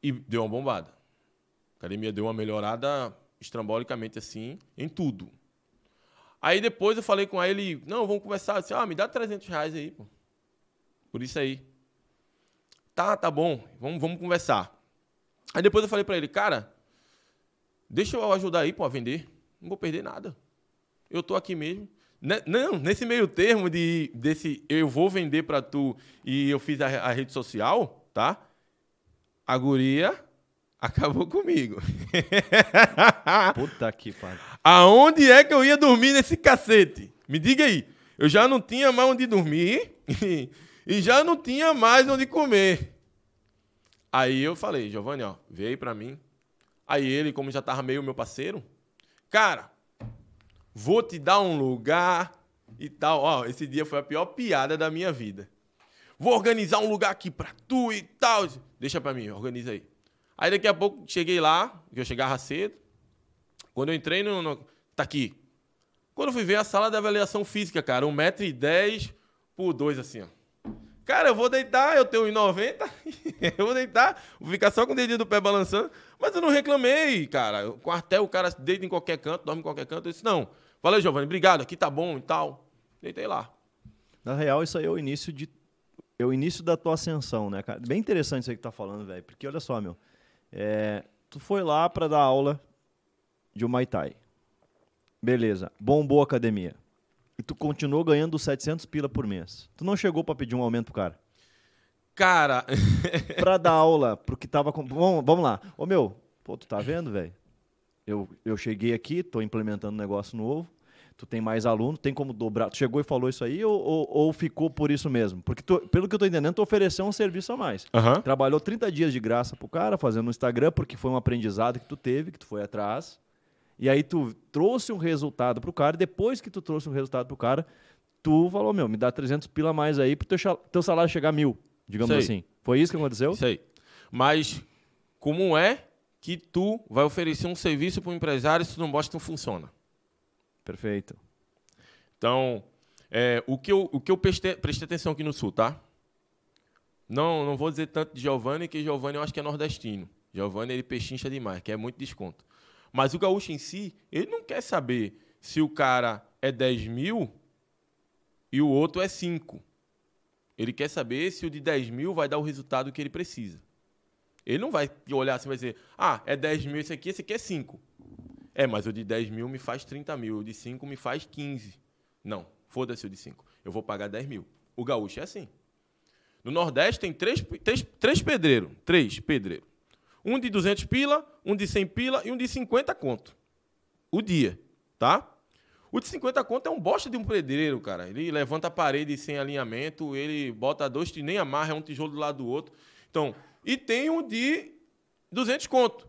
E deu uma bombada. A academia deu uma melhorada estrambolicamente assim, em tudo. Aí depois eu falei com ele, não, vamos conversar. Assim, ah, me dá 300 reais aí, pô. Por isso aí. Tá, tá bom, vamos, vamos conversar. Aí depois eu falei pra ele, cara, deixa eu ajudar aí, pô, a vender. Não vou perder nada. Eu tô aqui mesmo. Ne- Não, nesse meio termo de desse eu vou vender pra tu e eu fiz a, a rede social, tá? A guria acabou comigo. Puta que pariu. Aonde é que eu ia dormir nesse cacete? Me diga aí. Eu já não tinha mais onde dormir e já não tinha mais onde comer. Aí eu falei, Giovanni, ó, vê aí pra mim. Aí ele, como já tava meio meu parceiro, cara, vou te dar um lugar e tal. Ó, esse dia foi a pior piada da minha vida. Vou organizar um lugar aqui pra tu e tal. Deixa pra mim, organiza aí. Aí daqui a pouco cheguei lá, eu chegava cedo. Quando eu entrei no, no- Tá aqui. Quando eu fui ver a sala de avaliação física, cara, 1,10m por 2, assim, ó. Cara, eu vou deitar, eu tenho 1,90m, eu vou deitar, vou ficar só com o dedinho do pé balançando, mas eu não reclamei, cara. O quartel, o cara deita em qualquer canto, dorme em qualquer canto. Eu disse, não. Valeu, Giovanni, obrigado, aqui tá bom e tal. Deitei lá. Na real, isso aí é o início de. É o início da tua ascensão, né, cara? Bem interessante isso aí que tá falando, velho. Porque olha só, meu. É, tu foi lá pra dar aula de um Muay Thai. Beleza. Bombou a academia. E tu continuou ganhando 700 pila por mês. Tu não chegou pra pedir um aumento pro cara. Cara, Pra dar aula pro que tava com. Vamos, vamos lá. Ô, meu, pô, tu tá vendo, velho? eu, eu cheguei aqui, tô implementando um negócio novo, tu tem mais aluno, tem como dobrar. Tu chegou e falou isso aí ou, ou, ou ficou por isso mesmo? Porque, tu, pelo que eu tô entendendo, tu ofereceu um serviço a mais. Aham. Trabalhou 30 dias de graça pro cara, fazendo no Instagram, porque foi um aprendizado que tu teve, que tu foi atrás. E aí tu trouxe um resultado pro cara, e depois que tu trouxe um resultado pro cara, tu falou, meu, me dá 300 pila a mais aí pro teu, teu salário chegar a mil, digamos Sei. assim. Foi isso que aconteceu? Aí. Mas como é que tu vai oferecer um serviço para um empresário se tu não mostra que não funciona? Perfeito. Então, é, o que eu, o que eu prestei, prestei atenção aqui no Sul, tá? Não, não vou dizer tanto de Giovanni, que Giovanni eu acho que é nordestino. Giovanni, ele pechincha demais, quer muito desconto. Mas o gaúcho em si, ele não quer saber se o cara é 10 mil e o outro é 5. Ele quer saber se o de 10 mil vai dar o resultado que ele precisa. Ele não vai olhar assim e vai dizer, ah, é 10 mil esse aqui, esse aqui é 5. É, mas o de 10 mil me faz 30 mil, o de 5 me faz 15. Não, foda-se o de 5. Eu vou pagar 10 mil. O gaúcho é assim. No Nordeste tem três, três, três pedreiros. Três pedreiros. Um de 200 pila, um de 100 pila e um de 50 conto. O dia, tá? O de 50 conto é um bosta de um pedreiro, cara. Ele levanta a parede sem alinhamento, ele bota dois, nem amarra, é um tijolo do lado do outro. Então, e tem um de 200 conto.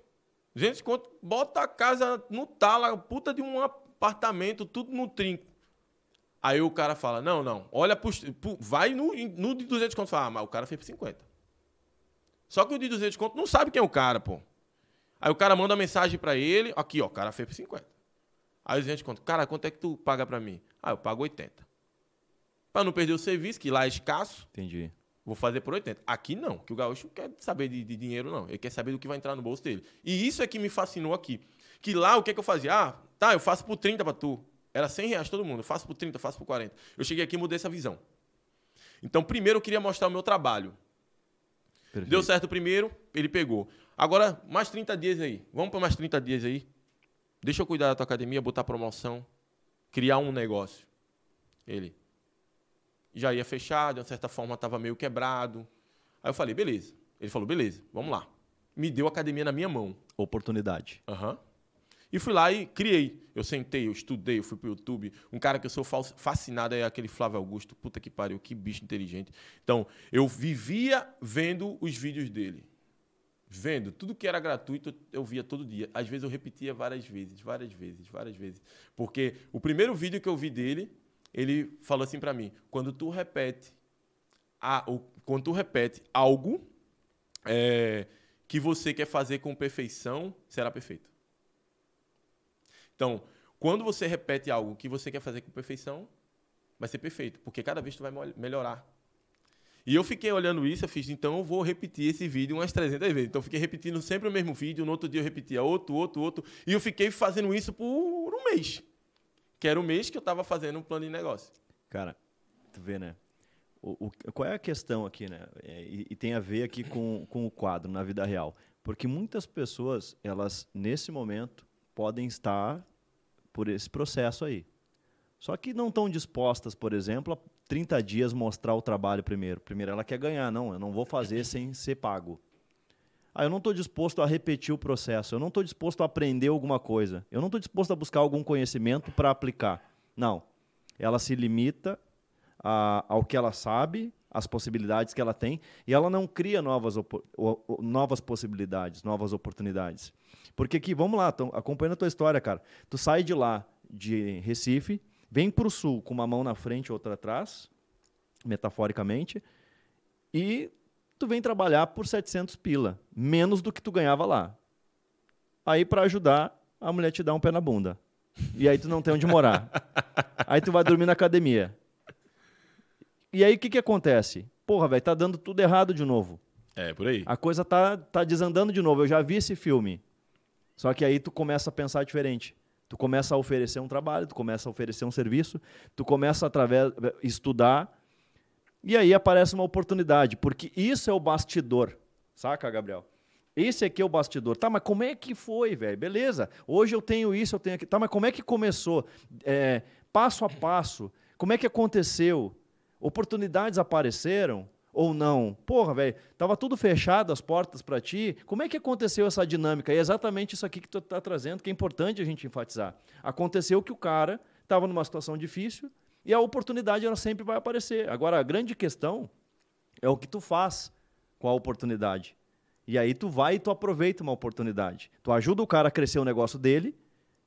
200 conto, bota a casa no tala, puta de um apartamento, tudo no trinco. Aí o cara fala, não, não, olha, pros- vai no, no de 200 conto. Fala, ah, mas o cara fez por 50. Só que o de 200 conto não sabe quem é o cara, pô. Aí o cara manda mensagem pra ele, aqui, ó, o cara fez por 50. Aí o 200 conto, cara, quanto é que tu paga pra mim? Ah, eu pago 80. Pra não perder o serviço, que lá é escasso, Entendi. Vou fazer por 80. Aqui não, que o gaúcho não quer saber de, de dinheiro, não. Ele quer saber do que vai entrar no bolso dele. E isso é que me fascinou aqui. Que lá, o que é que eu fazia? Ah, tá, eu faço por 30 pra tu. Era 100 reais todo mundo. Eu faço por 30, eu faço por 40. Eu cheguei aqui e mudei essa visão. Então, primeiro eu queria mostrar o meu trabalho. Perfeito. Deu certo o primeiro, ele pegou. Agora, mais 30 dias aí. Vamos para mais 30 dias aí. Deixa eu cuidar da tua academia, botar promoção, criar um negócio. Ele já ia fechar, de uma certa forma estava meio quebrado. Aí eu falei, beleza. Ele falou, beleza, vamos lá. Me deu a academia na minha mão. Oportunidade. Aham. E fui lá e criei. Eu sentei, eu estudei, eu fui pro YouTube. Um cara que eu sou fascinado é aquele Flávio Augusto. Puta que pariu, que bicho inteligente. Então, eu vivia vendo os vídeos dele. Vendo. Tudo que era gratuito, eu via todo dia. Às vezes eu repetia várias vezes, várias vezes, várias vezes. Porque o primeiro vídeo que eu vi dele, ele falou assim pra mim: quando tu repete, a, o, quando tu repete algo é, que você quer fazer com perfeição, será perfeito. Então, quando você repete algo que você quer fazer com perfeição, vai ser perfeito, porque cada vez tu vai melhorar. E eu fiquei olhando isso, eu fiz, então eu vou repetir esse vídeo umas 300 vezes. Então eu fiquei repetindo sempre o mesmo vídeo, no outro dia eu repetia outro, outro, outro, e eu fiquei fazendo isso por um mês. Que era o mês que eu estava fazendo um plano de negócio. Cara, tu vê, né? O, o- qual é a questão aqui, né? É, e, e tem a ver aqui com, com o quadro na vida real. Porque muitas pessoas, elas, nesse momento, podem estar por esse processo aí. Só que não estão dispostas, por exemplo, a 30 dias mostrar o trabalho primeiro. Primeiro ela quer ganhar, não, eu não vou fazer sem ser pago. Ah, eu não estou disposto a repetir o processo, eu não estou disposto a aprender alguma coisa, eu não estou disposto a buscar algum conhecimento para aplicar. Não. Ela se limita a- ao que ela sabe, às possibilidades que ela tem, e ela não cria novas, novas possibilidades, novas oportunidades. Porque aqui, vamos lá, tão, acompanhando a tua história, cara. Tu sai de lá, de Recife, vem para o sul com uma mão na frente e outra atrás, metaforicamente, e tu vem trabalhar por 700 pila, menos do que tu ganhava lá. Aí, para ajudar, a mulher te dá um pé na bunda. E aí tu não tem onde morar. Aí tu vai dormir na academia. E aí o que, que acontece? Porra, velho, tá dando tudo errado de novo. É, por aí. A coisa tá, tá desandando de novo. Eu já vi esse filme. Só que aí tu começa a pensar diferente. Tu começa a oferecer um trabalho, tu começa a oferecer um serviço, tu começa a através estudar e aí aparece uma oportunidade, porque isso é o bastidor. Saca, Gabriel? Esse aqui é o bastidor. Tá, mas como é que foi, velho? Beleza. Hoje eu tenho isso, eu tenho aquilo. Tá, mas como é que começou? É, passo a passo. Como é que aconteceu? Oportunidades apareceram? ou não? Porra, velho, tava tudo fechado, as portas para ti. Como é que aconteceu essa dinâmica? E é exatamente isso aqui que tu tá trazendo, que é importante a gente enfatizar. Aconteceu que o cara estava numa situação difícil e a oportunidade ela sempre vai aparecer. Agora, a grande questão é o que tu faz com a oportunidade. E aí tu vai e tu aproveita uma oportunidade. Tu ajuda o cara a crescer o negócio dele,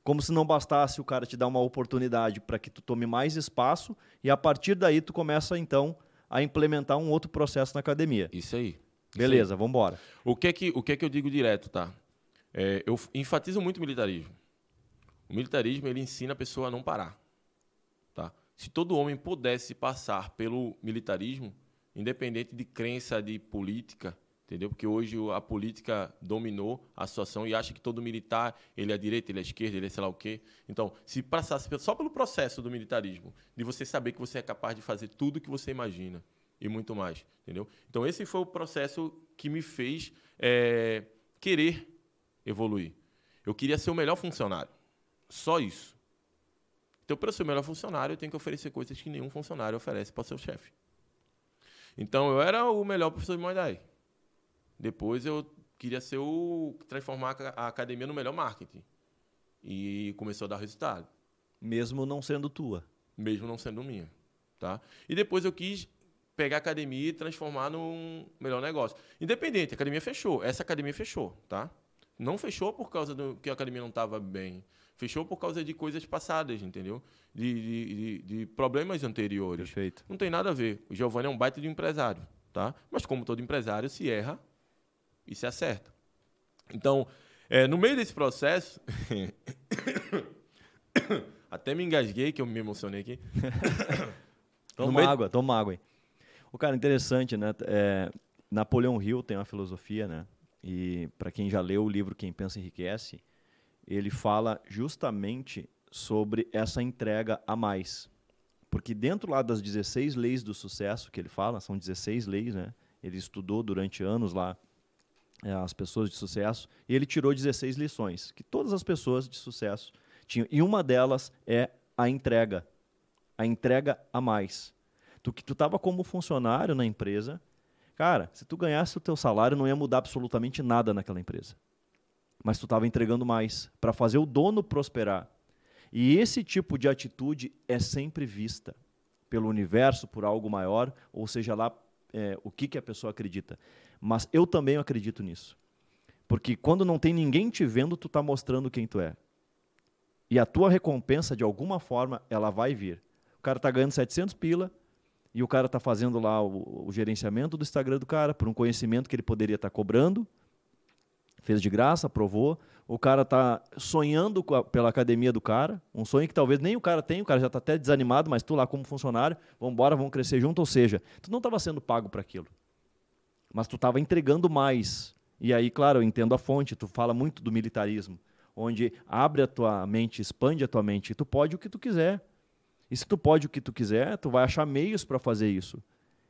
como se não bastasse o cara te dar uma oportunidade para que tu tome mais espaço e a partir daí tu começa então a implementar um outro processo na academia. Isso aí. Beleza, vamos embora. O que é que, o que é que eu digo direto, tá? É, eu enfatizo muito o militarismo. O militarismo ele ensina a pessoa a não parar? Se todo homem pudesse passar pelo militarismo, independente de crença de política, entendeu? Porque hoje a política dominou a situação e acha que todo militar, ele é direita, ele é esquerda, ele é sei lá o quê. Então, se passasse só pelo processo do militarismo, de você saber que você é capaz de fazer tudo que você imagina e muito mais, entendeu? Então, esse foi o processo que me fez é, querer evoluir. Eu queria ser o melhor funcionário. Só isso. Então, para ser o melhor funcionário, eu tenho que oferecer coisas que nenhum funcionário oferece para o seu chefe. Então, eu era o melhor professor de Muay Thai. Depois eu queria ser o transformar a academia no melhor marketing. E começou a dar resultado. Mesmo não sendo tua. Mesmo não sendo minha, tá? E depois eu quis pegar a academia e transformar num melhor negócio. Independente, a academia fechou. Essa academia fechou, tá? Não fechou por causa do que a academia não estava bem. Fechou por causa de coisas passadas, entendeu? De, de, de, de, problemas anteriores. Perfeito. Não tem nada a ver. O Giovanni é um baita de empresário, tá? Mas como todo empresário, se erra, e se acerta. Então, é, no meio desse processo, até me engasguei, que eu me emocionei aqui. toma meio... água, toma água aí. O cara, interessante, né? É, Napoleão Hill tem uma filosofia, né? E para quem já leu o livro Quem Pensa Enriquece, ele fala justamente sobre essa entrega a mais. Porque dentro lá das 16 leis do sucesso que ele fala, são 16 leis, né? Ele estudou durante anos lá é, as pessoas de sucesso, e ele tirou 16 lições, que todas as pessoas de sucesso tinham. E uma delas é a entrega. A entrega a mais. Tu que tu estava como funcionário na empresa, cara, se tu ganhasse o teu salário, não ia mudar absolutamente nada naquela empresa. Mas tu estava entregando mais para fazer o dono prosperar. E esse tipo de atitude é sempre vista pelo universo, por algo maior, ou seja lá é, o que, que a pessoa acredita. Mas eu também acredito nisso. Porque quando não tem ninguém te vendo, tu está mostrando quem tu é. E a tua recompensa, de alguma forma, ela vai vir. O cara está ganhando 700 pila e o cara está fazendo lá o, o, gerenciamento do Instagram do cara por um conhecimento que ele poderia estar tá cobrando. Fez de graça, aprovou. O cara está sonhando a, pela academia do cara, um sonho que talvez nem o cara tenha, o cara já está até desanimado, mas tu lá como funcionário, vamos embora, vamos crescer junto. Ou seja, tu não estava sendo pago para aquilo mas tu estava entregando mais. E aí, claro, eu entendo a fonte, tu fala muito do militarismo, onde abre a tua mente, expande a tua mente, tu pode o que tu quiser. E se tu pode o que tu quiser, tu vai achar meios para fazer isso.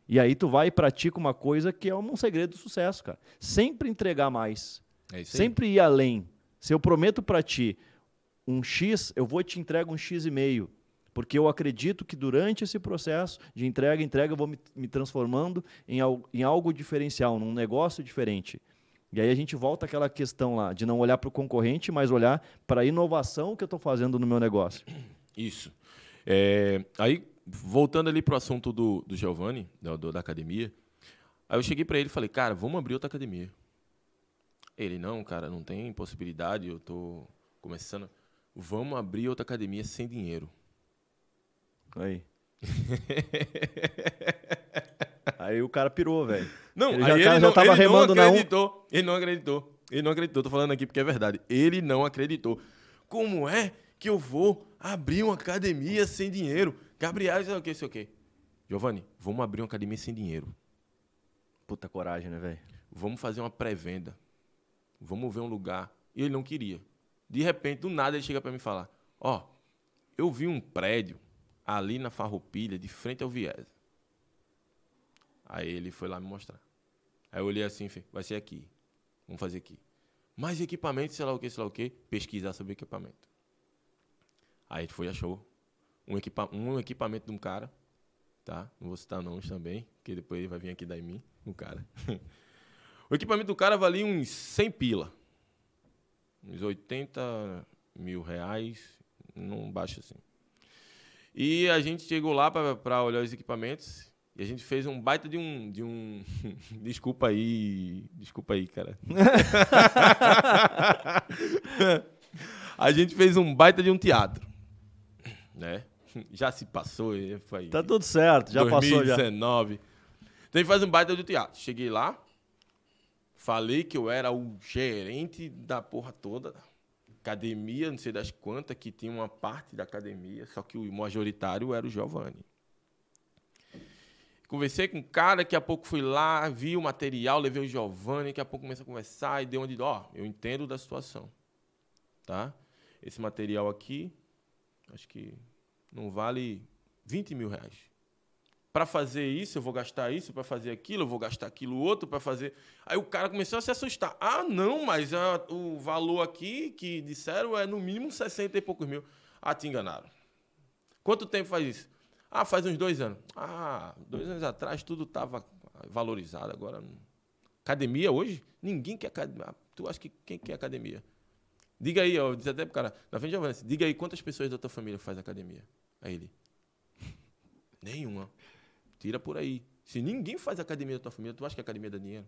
E aí tu vai e pratica uma coisa que é um segredo do sucesso, cara. Sempre entregar mais. É Sempre ir além. Se eu prometo para ti um X, eu vou te entregar um X e meio. Porque eu acredito que durante esse processo de entrega, entrega, eu vou me, me transformando em algo, em algo diferencial, num negócio diferente. E aí a gente volta àquela questão lá, de não olhar para o concorrente, mas olhar para a inovação que eu estou fazendo no meu negócio. Isso. É, aí, voltando ali para o assunto do, do Giovanni, do, da academia, aí eu cheguei para ele e falei, cara, vamos abrir outra academia. Ele, não, cara, não tem possibilidade, eu estou começando. Vamos abrir outra academia sem dinheiro. Aí. aí o cara pirou, velho. Não, ele já, aí ele já tava ele remando não acreditou. Um... Ele não acreditou. Ele não acreditou. Tô falando aqui porque é verdade. Ele não acreditou. Como é que eu vou abrir uma academia sem dinheiro? Gabriel, sei o que, sei o que. Giovanni, vamos abrir uma academia sem dinheiro. Puta coragem, né, velho? Vamos fazer uma pré-venda. Vamos ver um lugar. E ele não queria. De repente, do nada, ele chega para mim e fala: Ó, oh, eu vi um prédio ali na Farroupilha, de frente ao Viés. Aí ele foi lá me mostrar. Aí eu olhei assim, vai ser aqui. Vamos fazer aqui. Mais equipamento, sei lá o que, sei lá o que, pesquisar sobre equipamento. Aí gente foi e achou um, equipa um equipamento de um cara, tá? Não vou citar nomes também, porque depois ele vai vir aqui dar em mim, o cara. o equipamento do cara valia uns 100 pila. Uns 80 mil reais, não baixo assim. E a gente chegou lá para olhar os equipamentos e a gente fez um baita de um. De um... desculpa aí. Desculpa aí, cara. a gente fez um baita de um teatro. Né? Já se passou, foi. Tá tudo certo, já 2019. passou já. 2019. Então a gente faz um baita de teatro. Cheguei lá, falei que eu era o gerente da porra toda. Academia, não sei das quantas, que tinha uma parte da academia, só que o majoritário era o Giovanni. Conversei com um cara, daqui a pouco fui lá, vi o material, levei o Giovanni, daqui a pouco comecei a conversar e deu onde, ó, eu entendo da situação. Tá? Esse material aqui, acho que não vale 20 mil reais. Para fazer isso, eu vou gastar isso, para fazer aquilo, eu vou gastar aquilo outro, para fazer. Aí o cara começou a se assustar. Ah, não, mas ah, o valor aqui que disseram é no mínimo 60 e poucos mil. Ah, te enganaram. Quanto tempo faz isso? Ah, faz uns dois anos. Ah, dois anos atrás tudo estava valorizado, agora. Academia hoje? Ninguém quer academia. Ah, Tu acha que quem quer academia? Diga aí, eu disse até pro cara, na frente de Giovanni, diga aí quantas pessoas da tua família faz academia. Aí ele. Nenhuma. Tira por aí. Se ninguém faz academia da tua família, tu acha que a academia dá dinheiro?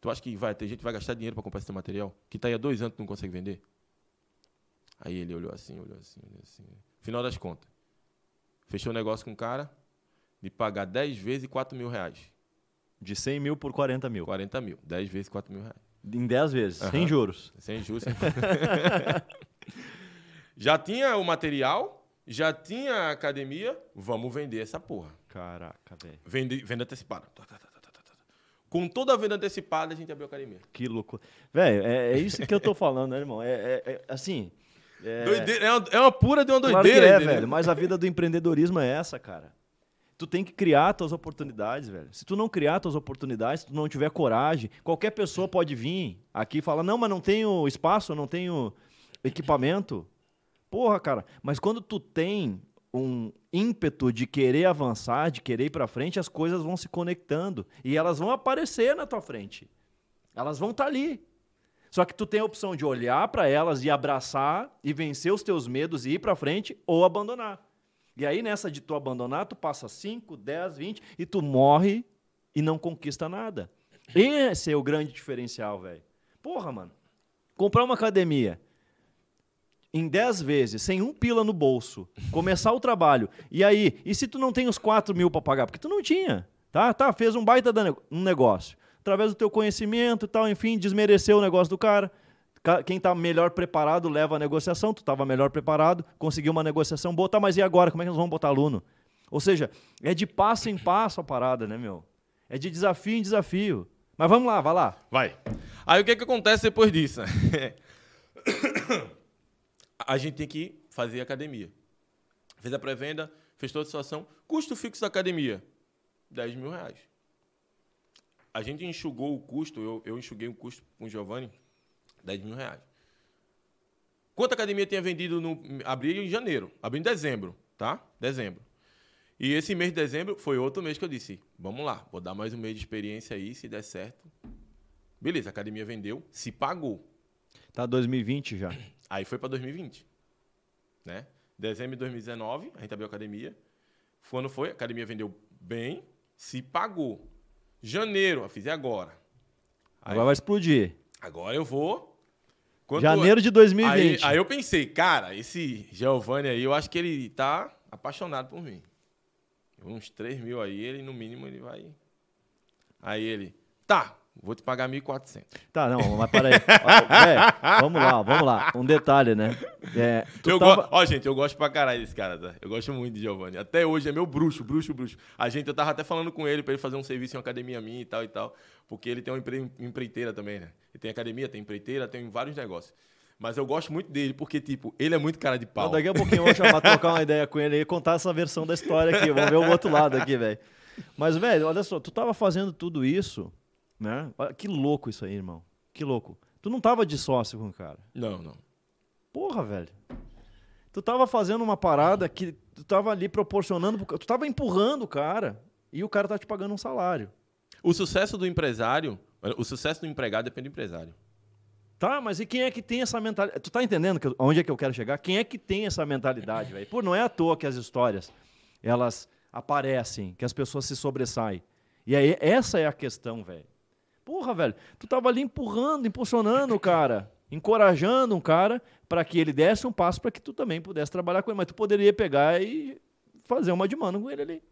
Tu acha que vai ter gente que vai gastar dinheiro para comprar esse teu material? Que tá aí há dois anos e não consegue vender? Aí ele olhou assim, olhou assim, olhou assim. Final das contas. Fechou o negócio com o cara de pagar 10 vezes 4 mil reais. De 100 mil por 40 mil. 40 mil. 10 vezes 4 mil reais. Em 10 vezes, Aham. sem juros. Sem juros. sem- já tinha o material, já tinha a academia, vamos vender essa porra. Caraca, velho. Vende, venda antecipada. Tá, tá, tá. Com toda a venda antecipada, a gente abriu a academia. Que louco. Velho, é, é isso que eu tô falando, né, irmão? É, é- é- assim. É, Doideira, é, uma, é uma pura de uma claro doideira, é, entendeu? velho. Mas a vida do empreendedorismo é essa, cara. Tu tem que criar tuas oportunidades, velho. Se tu não criar tuas oportunidades, se tu não tiver coragem, qualquer pessoa pode vir aqui e falar: não, mas não tenho espaço, não tenho equipamento. Porra, cara. Mas quando tu tem um ímpeto de querer avançar, de querer ir pra frente, as coisas vão se conectando e elas vão aparecer na tua frente. Elas vão estar ali. Só que tu tem a opção de olhar pra elas e abraçar e vencer os teus medos e ir pra frente ou abandonar. E aí nessa de tu abandonar, tu passa 5, 10, 20 e tu morre e não conquista nada. Esse é o grande diferencial, velho. Porra, mano. Comprar uma academia em 10 vezes, sem um pila no bolso, começar o trabalho. E aí, e se tu não tem os 4 mil pra pagar? Porque tu não tinha. Tá, tá, fez um baita da ne- um negócio. Através do teu conhecimento e tal, enfim, desmereceu o negócio do cara. Ca- Quem tá melhor preparado leva a negociação, tu tava melhor preparado, conseguiu uma negociação boa, tá, mas e agora? Como é que nós vamos botar aluno? Ou seja, é de passo em passo a parada, né, meu? É de desafio em desafio. Mas vamos lá, vai lá. Vai. Aí o que, que acontece depois disso? a gente tem que fazer academia. Fez a pré-venda, fez toda a situação. Custo fixo da academia, 10 mil reais. A gente enxugou o custo, eu, eu enxuguei o custo com o Giovanni, 10 mil reais. Quanto a academia tinha vendido no. Abriu em janeiro, abriu em dezembro, tá? Dezembro. E esse mês de dezembro foi outro mês que eu disse: vamos lá, vou dar mais um mês de experiência aí, se der certo. Beleza, a academia vendeu, se pagou. Tá 2020 já. Aí foi para 2020. Né? Dezembro de 2019, a gente abriu a academia. Quando foi, a academia vendeu bem, se pagou. Janeiro, eu fiz agora? Aí, Agora vai explodir. agora eu vou. Janeiro de 2020. Aí, aí eu pensei, cara, esse Giovanni aí, eu acho que ele tá apaixonado por mim. Uns 3 mil aí, ele no mínimo ele vai. Aí ele, tá, vou te pagar 1.400. Tá, não, mas para aí. Ó, véi, vamos lá, vamos lá. Um detalhe, né? É, Eu tava- go- Ó, gente, eu gosto pra caralho desse cara, tá? Eu gosto muito de Giovanni. Até hoje é meu bruxo, bruxo, bruxo. A gente, eu tava até falando com ele pra ele fazer um serviço em uma academia minha e tal e tal. Porque ele tem uma empre- empreiteira também, né? Ele tem academia, tem empreiteira, tem vários negócios. Mas eu gosto muito dele porque, tipo, ele é muito cara de pau. Ó, daqui a pouquinho eu vou chamar, trocar uma ideia com ele e contar essa versão da história aqui. Vamos ver o outro lado aqui, velho. Mas, velho, olha só, tu tava fazendo tudo isso, né? Que louco isso aí, irmão. Que louco. Tu não tava de sócio com o cara. Não, não. Porra, velho. Tu tava fazendo uma parada que tu tava ali proporcionando, tu tava empurrando o cara e o cara tá te pagando um salário. O sucesso do empresário, o sucesso do empregado depende do empresário. Tá, mas e quem é que tem essa mentalidade? Tu tá entendendo que onde é que eu quero chegar? Quem é que tem essa mentalidade, velho? Pô, não é à toa que as histórias, elas aparecem, que as pessoas se sobressaem. E aí, essa é a questão, velho. Porra, velho, tu tava ali empurrando, impulsionando o cara, encorajando um cara para que ele desse um passo para que tu também pudesse trabalhar com ele, mas tu poderia pegar e fazer uma de mano com ele ali.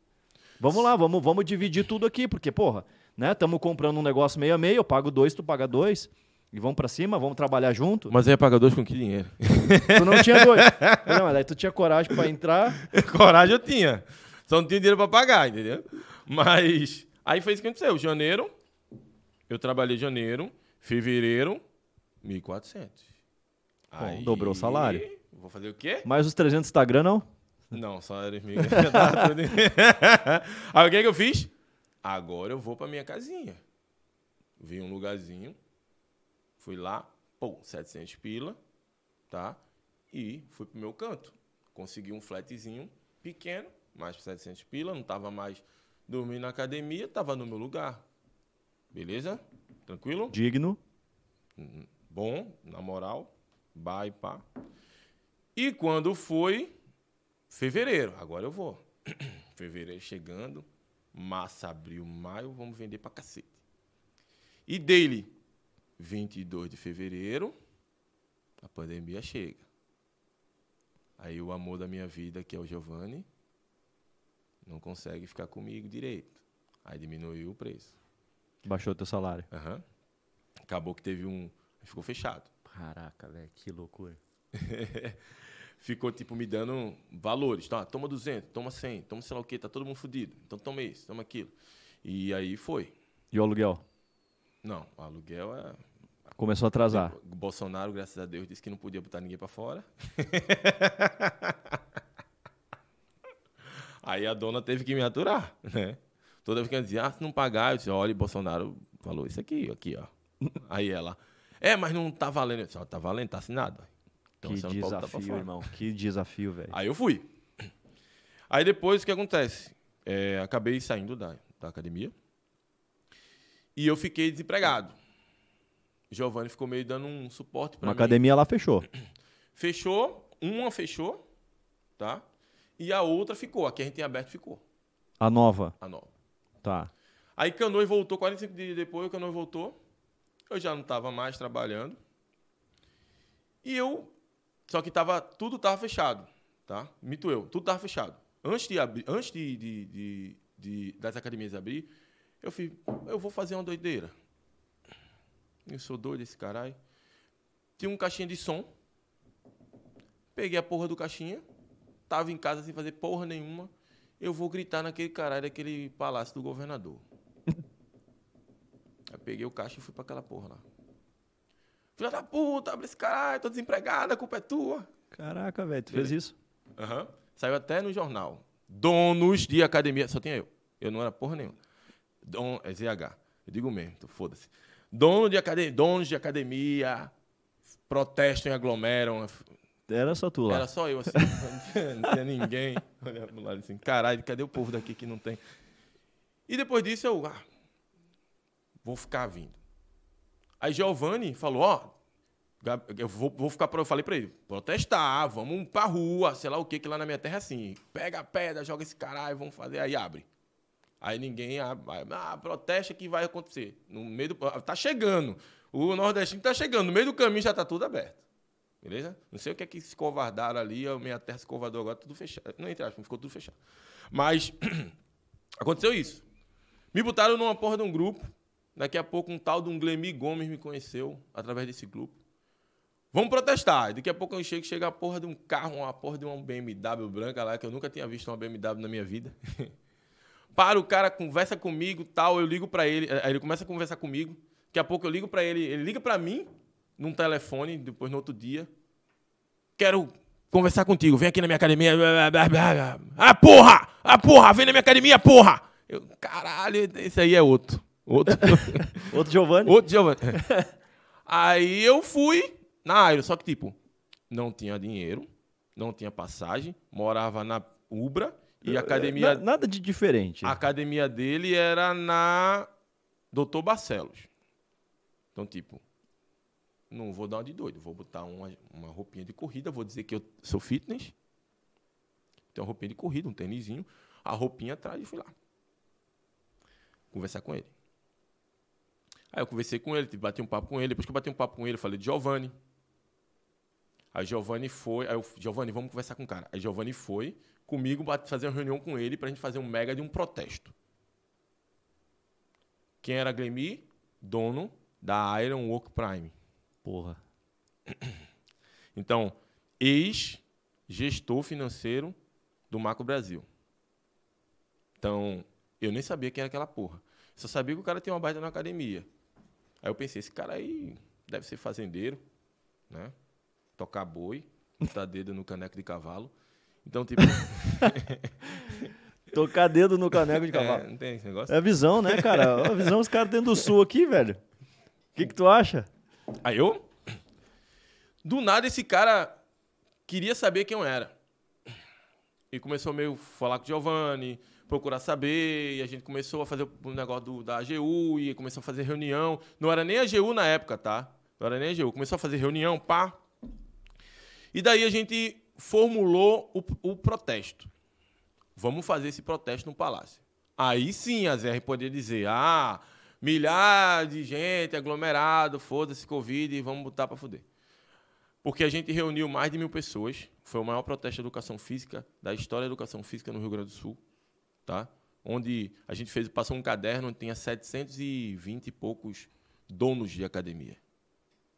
Vamos lá, vamos, vamos dividir tudo aqui, porque, porra, né, estamos comprando um negócio meio a meio, eu pago dois, tu paga dois, e vamos para cima, vamos trabalhar junto. Mas aí é pagador com que dinheiro? Tu não tinha dois. Não, mas aí tu tinha coragem para entrar. Coragem eu tinha. Só não tinha dinheiro pra pagar, entendeu? Mas aí foi isso que aconteceu. Janeiro, eu trabalhei janeiro, fevereiro, 1.400. Aí, dobrou o salário. Vou fazer o quê? Mais os 300 Instagram, não? Não, salário mil. Aí o que, que eu fiz? Agora eu vou pra minha casinha. Vi um lugarzinho, fui lá, pô, 700 pila, tá? E fui pro meu canto. Consegui um flatzinho pequeno, mais 700 pila, não tava mais dormindo na academia, tava no meu lugar. Beleza? Tranquilo? Digno. bom, na moral, vai pá. E quando foi fevereiro, agora eu vou. fevereiro chegando, março, abril, maio, vamos vender pra cacete. E dele, 22 de fevereiro, a pandemia chega. Aí o amor da minha vida, que é o Giovanni, não consegue ficar comigo direito. Aí diminuiu o preço. Baixou teu salário. Aham. Acabou que teve um. Ficou fechado. Caraca, velho, que loucura. Ficou, tipo, me dando valores. Tá, toma 200, toma 100, toma sei lá o quê, tá todo mundo fudido. Então toma isso, toma aquilo. E aí foi. E o aluguel? Não, o aluguel é. Começou a atrasar. O Bolsonaro, graças a Deus, disse que não podia botar ninguém pra fora. aí a dona teve que me aturar, né? Toda vez que ela dizia, ah, se não pagar, eu disse, olha, Bolsonaro falou isso aqui, aqui, ó. Aí ela, é, mas não tá valendo. Eu disse, ó, tá valendo, tá assinado. Então que pra desafio, irmão. Que desafio, velho. Aí eu fui. Aí depois o que acontece? É, acabei saindo da, da academia e eu fiquei desempregado. Giovanni ficou meio dando um suporte para Uma mim. academia lá fechou. Fechou, uma fechou, tá? E a outra ficou. A que a gente tinha aberto ficou, A nova. a nova. Tá. Aí Canoe voltou, 45 dias depois, o Canoe voltou. Eu já não estava mais trabalhando. E eu. Só que tava, tudo estava fechado, tá? Mito eu, tudo estava fechado. Antes, de, abrir, antes de, de, de- de- das academias abrir, eu fiz, eu vou fazer uma doideira. Eu sou doido esse caralho. Tinha um caixinha de som. Peguei a porra do caixinha. Tava em casa sem fazer porra nenhuma. Eu vou gritar naquele caralho daquele palácio do governador. Aí peguei o caixa e fui pra aquela porra lá. Filha da puta, abre esse caralho, tô desempregado, a culpa é tua. Caraca, velho, tu fez isso? Aham. Saiu até no jornal. Donos de academia. Só tinha eu. Eu não era porra nenhuma. Don, é ZH. Eu digo mesmo, então foda-se. Dono de academia, donos de academia protestam e aglomeram. Era só tu lá. Era só eu, assim. não tinha ninguém. Olhava pro lado assim, caralho, cadê o povo daqui que não tem? E depois disso eu, ah, vou ficar vindo. Aí Giovanni falou, ó, Gab- eu vou, vou ficar, pro- eu falei pra ele, protestar, vamos pra rua, sei lá o que, que lá na minha terra é assim, pega a pedra, joga esse caralho, vamos fazer, aí abre. Aí ninguém abre, ah, protesta que vai acontecer. No meio do, tá chegando, o nordestino tá chegando, no meio do caminho já tá tudo aberto. Beleza? Não sei o que é que se covardaram ali, a minha terra se covardou agora, tudo fechado. Não entre aspas, ficou tudo fechado. Mas aconteceu isso. Me botaram numa porra de um grupo. Daqui a pouco um tal de um Glemi Gomes me conheceu através desse grupo. Vamos protestar. Daqui a pouco eu chego, chega a porra de um carro, uma porra de uma BMW branca lá, que eu nunca tinha visto uma BMW na minha vida. Para o cara, conversa comigo, tal, eu ligo pra ele, aí ele começa a conversar comigo. Daqui a pouco eu ligo pra ele, ele liga pra mim num telefone, depois no outro dia. Quero conversar contigo, vem aqui na minha academia. Ah, porra! Ah, porra! Vem na minha academia, porra! Eu, caralho, esse aí é outro. Outro. Outro Giovanni? Outro Giovanni. Aí eu fui na Aero, só que, tipo, não tinha dinheiro, não tinha passagem, morava na Ubra e a academia, Na- nada de diferente. a academia dele era na Doutor Barcelos. Então, tipo, não vou dar uma de doido, vou botar uma, uma roupinha de corrida, vou dizer que eu sou fitness. Tem uma roupinha de corrida, um tênisinho, a roupinha atrás e fui lá. Conversar com ele. Aí eu conversei com ele, tive- bati um papo com ele. Depois que eu bati um papo com ele, eu falei de Giovanni. Aí Giovanni foi. Aí eu, Giovanni, vamos conversar com o cara. Aí Giovanni foi comigo fazer uma reunião com ele pra gente fazer um mega de um protesto. Quem era Glemi? Dono da Iron Work Prime. Porra. Então, ex-gestor financeiro do Macro Brasil. Então, eu nem sabia quem era aquela porra. Só sabia que o cara tinha uma baita na academia. Aí eu pensei, esse cara aí deve ser fazendeiro, né? Tocar boi, botar dedo no caneco de cavalo. Então, tipo, Tocar dedo no caneco de é, cavalo. não tem esse negócio? É a visão, né, cara? A visão, os caras dentro do sul aqui, velho. O que, que tu acha? Aí eu. Do nada esse cara queria saber quem eu era. E começou meio a falar com o Giovanni, procurar saber, e a gente começou a fazer o negócio do- da AGU, e começou a fazer reunião. Não era nem a AGU na época, tá? Não era nem a AGU. Começou a fazer reunião, pá. E daí a gente formulou o, o protesto. Vamos fazer esse protesto no palácio. Aí sim a ZR poderia dizer: ah, milhares de gente aglomerado, foda-se Covid e vamos botar para fuder. Porque a gente reuniu mais de mil pessoas. Foi o maior protesto de educação física da história da educação física no Rio Grande do Sul. Tá? Onde a gente fez, passou um caderno onde tinha 720 e poucos donos de academia,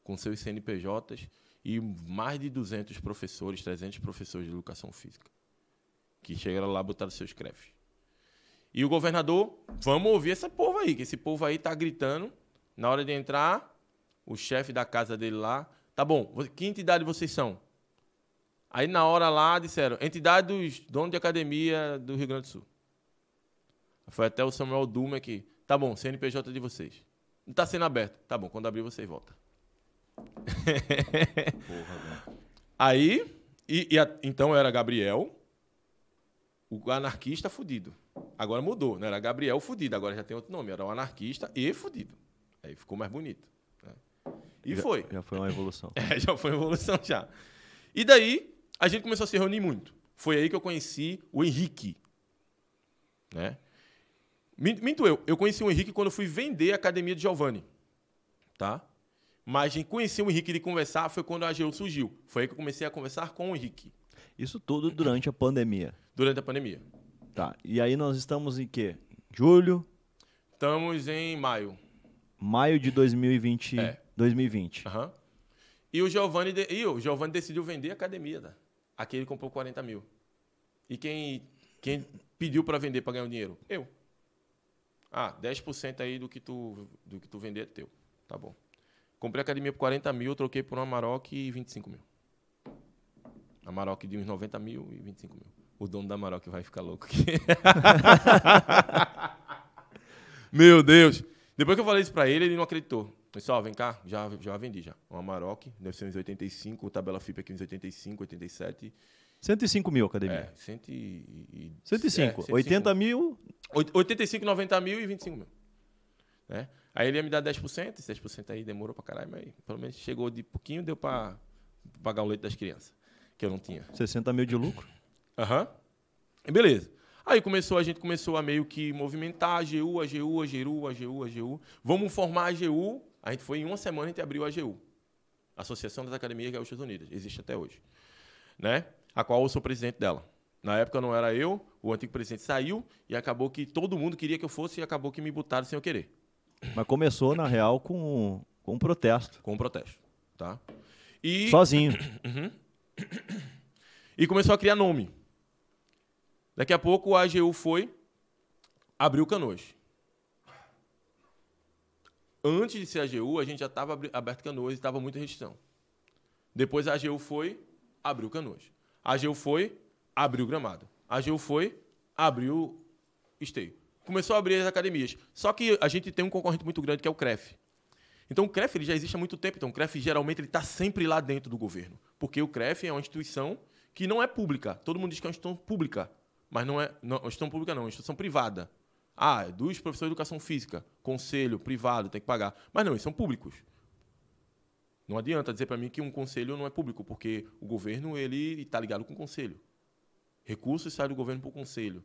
com seus CNPJs e mais de 200 professores, 300 professores de educação física, que chegaram lá e botaram seus crefes. E o governador, vamos ouvir essa povo aí, que esse povo aí tá gritando. Na hora de entrar, o chefe da casa dele lá, tá bom, que entidade vocês são? Aí na hora lá disseram, entidade dos donos de academia do Rio Grande do Sul. Foi até o Samuel Duma que, tá bom, CNPJ de vocês. Não tá sendo aberto. Tá bom, quando abrir vocês voltam. Aí, e, e a- então era Gabriel, o anarquista fudido. Agora mudou, não era Gabriel fudido, agora já tem outro nome, era o anarquista e fudido. Aí ficou mais bonito. né? E Já- foi. Já foi uma evolução. É, já foi evolução já. E daí, a gente começou a se reunir muito. Foi aí que eu conheci o Henrique. Né? Min- Minto eu, eu conheci o Henrique quando eu fui vender a academia de Giovanni. Tá? Mas conheceu o Henrique de conversar foi quando a AGU surgiu. Foi aí que eu comecei a conversar com o Henrique, Isso tudo durante a pandemia. durante a pandemia. Tá. E aí nós estamos em quê? Julho, Estamos em maio. maio de 2020. É. 2020. Aham. E o Giovanni, de- e o Giovanni decidiu vender a academia. Tá? Aqui ele comprou 40 mil. E quem, quem pediu para vender para ganhar o dinheiro? Eu. Ah, 10% aí do que, tu, do que tu vender é teu. Tá bom. Comprei a academia por 40 mil, troquei por uma Amarok e 25 mil. Amarok de uns 90 mil e 25 mil. O dono da Amarok vai ficar louco aqui. Meu Deus. Depois que eu falei isso pra ele, ele não acreditou. Pessoal, vem cá, já, já vendi já. Uma Amarok, deve ser uns 85, tabela FIP aqui uns 85, 87. 105 mil academia. É, 100 e, e- 105. é, 105. 80 mil. Oit- 85, 90 mil e 25 mil. Né? Aí ele ia me dar 10%, esse 10% aí demorou pra caralho, mas pelo menos chegou de pouquinho, deu pra pagar o leite das crianças, que eu não tinha. 60 mil de lucro. Aham. E Beleza. Aí começou, a gente começou a meio que movimentar a AGU, a AGU, a AGU, a AGU, a AGU. Vamos formar a AGU. A gente foi em uma semana, a gente abriu a AGU. Associação das Academias Gaúchas Unidas. Existe até hoje. Né? A qual eu sou presidente dela. Na época não era eu, o antigo presidente saiu e acabou que todo mundo queria que eu fosse e acabou que me botaram sem eu querer, Mas começou, na real, com, com um protesto. com um protesto. Tá? E, Sozinho. e começou a criar nome. Daqui a pouco a AGU foi, abriu Canoas. Antes de ser AGU, a gente já estava aberto Canoas e estava muita restrição. Depois a AGU foi, abriu Canoas. A AGU foi, abriu Gramado. A AGU foi, abriu Esteio. Começou a abrir as academias. Só que a gente tem um concorrente muito grande que é o CREF. Então o CREF ele já existe há muito tempo. Então o CREF geralmente ele está sempre lá dentro do governo. Porque o CREF é uma instituição que não é pública. Todo mundo diz que é uma instituição pública. Mas não é não, instituição pública não, instituição privada. Ah, é dos professores de educação física, conselho privado, tem que pagar. Mas não, eles são públicos. Não adianta dizer para mim que um conselho não é público, porque o governo ele está ligado com o conselho. Recursos saem do governo para o conselho,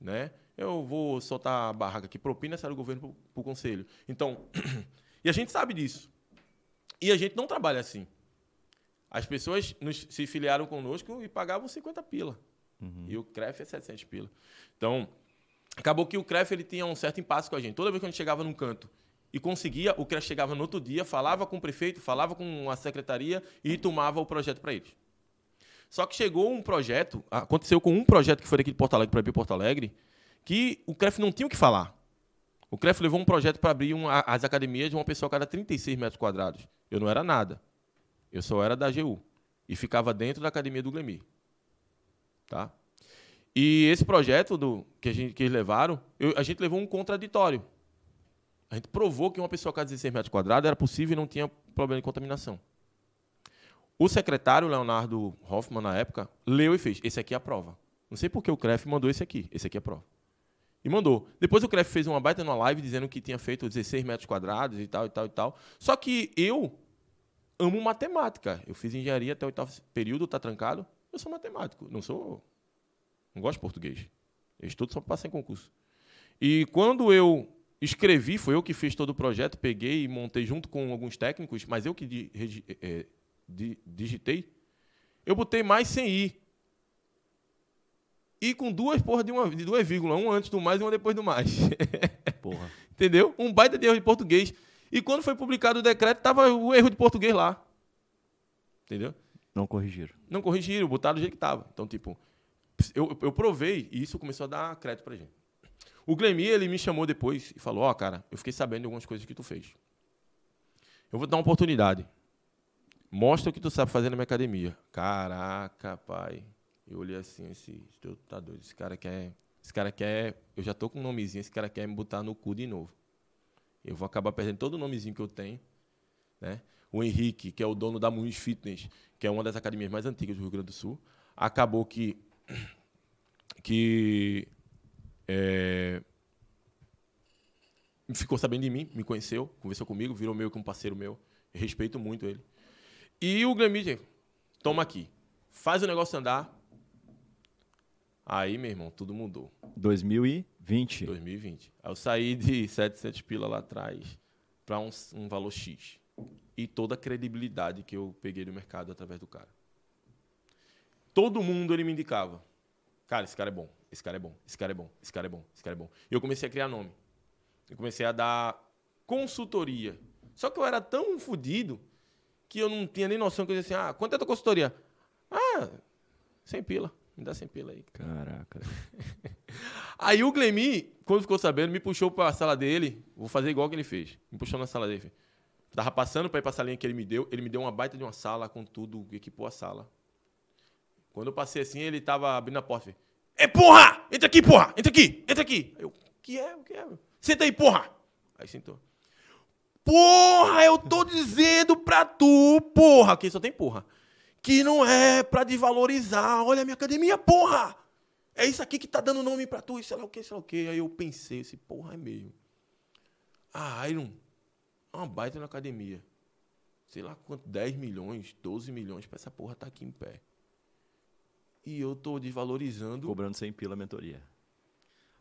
né? Eu vou soltar a barraca aqui, propina sai do governo para o conselho. Então, e a gente sabe disso. E a gente não trabalha assim. As pessoas nos, se filiaram conosco e pagavam 50 pila. Uhum. E o CREF é 700 pila. Então, acabou que o CREF ele tinha um certo impasse com a gente. Toda vez que a gente chegava num canto e conseguia, o CREF chegava no outro dia, falava com o prefeito, falava com a secretaria e tomava o projeto para eles. Só que chegou um projeto, aconteceu com um projeto que foi daqui de Porto Alegre para abrir Porto Alegre, que o CREF não tinha o que falar. O CREF levou um projeto para abrir uma, as academias de uma pessoa a cada 36 metros quadrados. Eu não era nada. Eu só era da AGU. E ficava dentro da academia do Glemir. Tá? E esse projeto do, que, a gente, que eles levaram, eu, a gente levou um contraditório. A gente provou que uma pessoa a cada 16 metros quadrados era possível e não tinha problema de contaminação. O secretário, Leonardo Hoffman, na época, leu e fez: esse aqui é a prova. Não sei por que o CREF mandou esse aqui. Esse aqui é a prova. E mandou. Depois o CREF fez uma baita numa live dizendo que tinha feito 16 metros quadrados e tal, e tal, e tal. Só que eu amo matemática. Eu fiz engenharia até o oitavo período, tá trancado. Eu sou matemático, não sou. Não gosto de português. Eu estudo só para passar em concurso. E quando eu escrevi, foi eu que fiz todo o projeto, peguei e montei junto com alguns técnicos, mas eu que di, é, di, digitei. Eu botei mais sem ir. E com duas porra de, uma, de duas vírgulas, um antes do mais e uma depois do mais. Porra. Entendeu? Um baita de erro de português. E quando foi publicado o decreto, estava o erro de português lá. Entendeu? Não corrigiram. Não corrigiram, botaram do jeito que estava. Então, tipo, eu, eu provei e isso começou a dar crédito pra gente. O Glemir, ele me chamou depois e falou: Ó, oh, cara, eu fiquei sabendo de algumas coisas que tu fez. Eu vou te dar uma oportunidade. Mostra o que tu sabe fazer na minha academia. Caraca, pai. Eu olhei assim, esse, tá doido. Esse cara quer. Esse cara quer. Eu já tô com um nomezinho, esse cara quer me botar no cu de novo. Eu vou acabar perdendo todo o nomezinho que eu tenho. Né? O Henrique, que é o dono da Muniz Fitness, que é uma das academias mais antigas do Rio Grande do Sul, acabou que. que é, ficou sabendo de mim, me conheceu, conversou comigo, virou meio que um parceiro meu. Eu respeito muito ele. E o Gramídia, toma aqui. Faz o negócio andar. Aí, meu irmão, tudo mudou. 2020. 2020. Aí eu saí de 700 pila lá atrás para um, um valor X. E toda a credibilidade que eu peguei do mercado através do cara. Todo mundo ele me indicava. Cara, esse cara é bom, esse cara é bom, esse cara é bom, esse cara é bom, esse cara é bom. E eu comecei a criar nome. Eu comecei a dar consultoria. Só que eu era tão fodido que eu não tinha nem noção que eu dizia assim, ah, quanto é a tua consultoria? Ah, sem pila. Me dá sem pila aí. Caraca. aí o Glemi, quando ficou sabendo, me puxou para a sala dele. Vou fazer igual que ele fez. Me puxou na sala dele. Tava passando para ir para a salinha que ele me deu. Ele me deu uma baita de uma sala com tudo, equipou a sala. Quando eu passei assim, ele tava abrindo a porta. É porra! Entra aqui, porra! Entra aqui! Entra aqui! Eu, que é? O que é? Senta aí, porra! Aí sentou. Porra, eu tô dizendo pra tu, porra! Aqui só tem porra que não é para desvalorizar. Olha a minha academia, porra! É isso aqui que tá dando nome para tu, sei lá o que, sei lá o que. Aí eu pensei, esse porra é mesmo. Ah, Iron, é uma baita na academia. Sei lá quanto, 10 milhões, 12 milhões para essa porra tá aqui em pé. E eu tô desvalorizando. Cobrando sem pila a mentoria.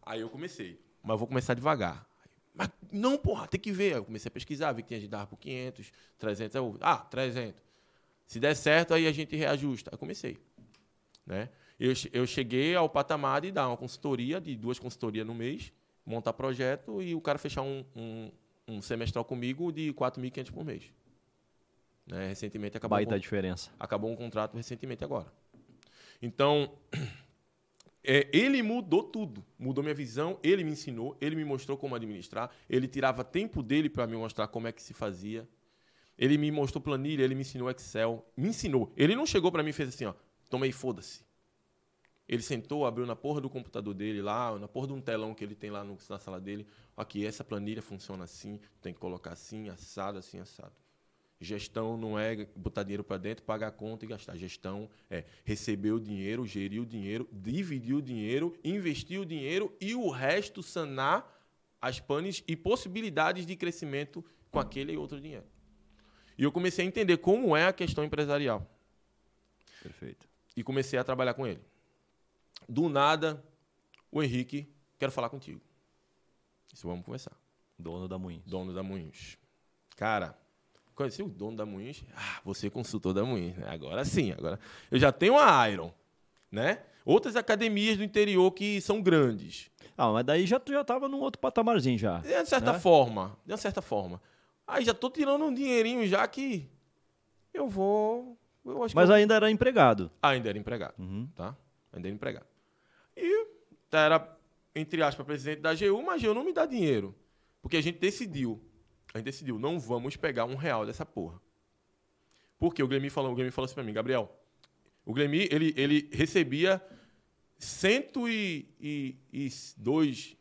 Aí eu comecei. Mas eu vou começar devagar. Mas não, porra, tem que ver. Aí eu comecei a pesquisar, vi que tinha de dar por 500, 300. Eu, ah, 300. Se der certo, aí a gente reajusta. Aí comecei. Né? Eu, eu cheguei ao patamar de dar uma consultoria, de duas consultorias no mês, montar projeto e o cara fechar um, um, um semestral comigo de 4.500 por mês. Né? Recentemente acabou. Baita um, diferença. Acabou um contrato recentemente agora. Então, é, ele mudou tudo. Mudou minha visão, ele me ensinou, ele me mostrou como administrar, ele tirava tempo dele para me mostrar como é que se fazia. Ele me mostrou planilha, ele me ensinou Excel. Me ensinou. Ele não chegou para mim e fez assim, ó, tomei, foda-se. Ele sentou, abriu na porra do computador dele lá, na porra de um telão que ele tem lá no, na sala dele. Aqui, essa planilha funciona assim, tem que colocar assim, assado, assim, assado. Gestão não é botar dinheiro para dentro, pagar a conta e gastar. Gestão é receber o dinheiro, gerir o dinheiro, dividir o dinheiro, investir o dinheiro e o resto sanar as panes e possibilidades de crescimento com aquele e outro dinheiro. E eu comecei a entender como é a questão empresarial. Perfeito. E comecei a trabalhar com ele. Do nada, o Henrique, quero falar contigo. Isso vamos conversar. Dono da Moinhos. Dono da Moinhos. Cara, conheci o dono da Moinhos? Ah, você é consultor da Moinhos. né? Agora sim, agora. Eu já tenho a Iron, né? Outras academias do interior que são grandes. Ah, mas daí já, tu já tava num outro patamarzinho já. De uma certa Né? forma, de uma certa forma. Aí já tô tirando um dinheirinho já que eu vou... Eu acho Mas eu- ainda era empregado. ainda era empregado. Uhum. tá? Ainda era empregado. E era, entre aspas, presidente da AGU, mas a AGU não me dá dinheiro. Porque a gente decidiu, a gente decidiu, não vamos pegar um real dessa porra. Porque o Glemi falou, o Glemi falou assim pra mim, Gabriel, o Glemi, ele, ele recebia 102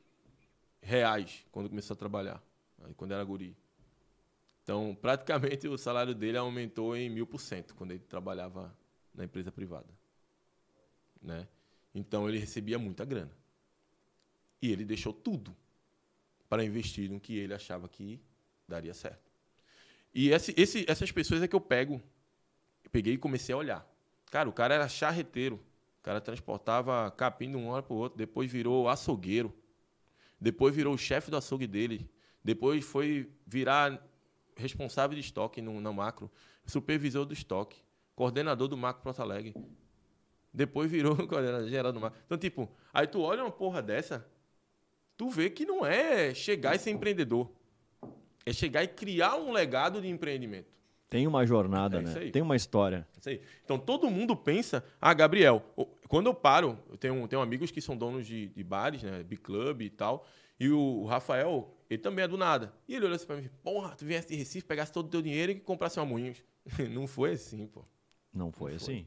reais quando começou a trabalhar, quando era guri. Então, praticamente, o salário dele aumentou em mil por cento quando ele trabalhava na empresa privada. Né? Então, ele recebia muita grana. E ele deixou tudo para investir no que ele achava que daria certo. E esse, esse- essas pessoas é que eu pego, peguei e comecei a olhar. Cara, o cara era charreteiro. O cara transportava capim de um hora para o outro. Depois virou açougueiro. Depois virou o chefe do açougue dele. Depois foi virar responsável de estoque no, macro. Supervisor do estoque. Coordenador do macro Porto Alegre. Depois virou coordenador geral do macro. Então, tipo, aí tu olha uma porra dessa, tu vê que não é chegar e ser empreendedor. É chegar e criar um legado de empreendimento. Tem uma jornada, É né? aí. Tem uma história. Isso aí. Então todo mundo pensa, ah, Gabriel, quando eu paro, eu tenho, tenho amigos que são donos de, de bares, né? Big Club e tal. E o, Rafael, ele também é do nada. E ele olhou assim pra mim, porra, tu viesse de Recife, pegasse todo o teu dinheiro e comprasse uma moinhos. Não foi assim, pô. Não foi Não foi.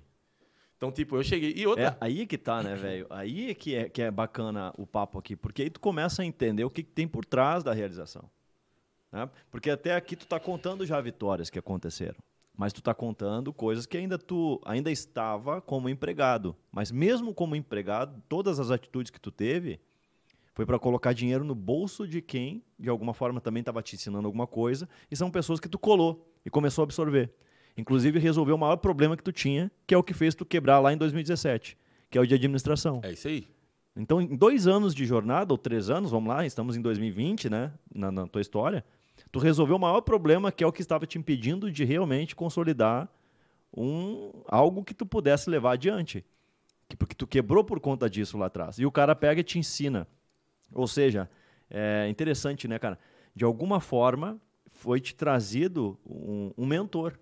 Então, tipo, eu cheguei. E outra. É aí que tá, né, velho? Aí é que, é que é bacana o papo aqui, porque aí tu começa a entender o que, que tem por trás da realização. né? Porque até aqui tu tá contando já vitórias que aconteceram. Mas tu tá contando coisas que ainda tu ainda estava como empregado. Mas mesmo como empregado, todas as atitudes que tu teve foi para colocar dinheiro no bolso de quem, de alguma forma, também estava te ensinando alguma coisa, e são pessoas que tu colou e começou a absorver. Inclusive, resolveu o maior problema que tu tinha, que é o que fez tu quebrar lá em 2017, que é o de administração. É isso aí. Então, em dois anos de jornada, ou três anos, vamos lá, estamos em 2020, né, na, na tua história, tu resolveu o maior problema, que é o que estava te impedindo de realmente consolidar um, algo que tu pudesse levar adiante. Que- Porque tu quebrou por conta disso lá atrás. E o cara pega e te ensina. Ou seja, é interessante, né, cara? De alguma forma, foi te trazido um, um mentor.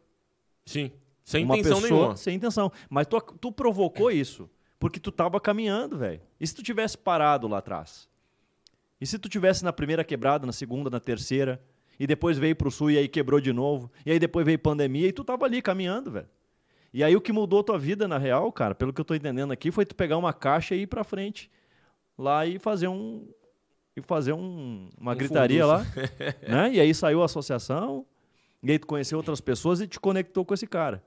Sim. Sem uma intenção pessoa, nenhuma. Sem intenção. Mas tu, tu provocou isso porque tu tava caminhando, velho. E se tu tivesse parado lá atrás? E se tu tivesse na primeira quebrada, na segunda, na terceira, e depois veio pro sul e aí quebrou de novo, e aí depois veio pandemia e tu tava ali caminhando, velho. E aí o que mudou tua vida na real, cara, pelo que eu tô entendendo aqui, foi tu pegar uma caixa e ir pra frente lá e fazer um e fazer um, uma Um gritaria lá, né? E aí saiu a associação, e aí tu conheceu outras pessoas e te conectou com esse cara.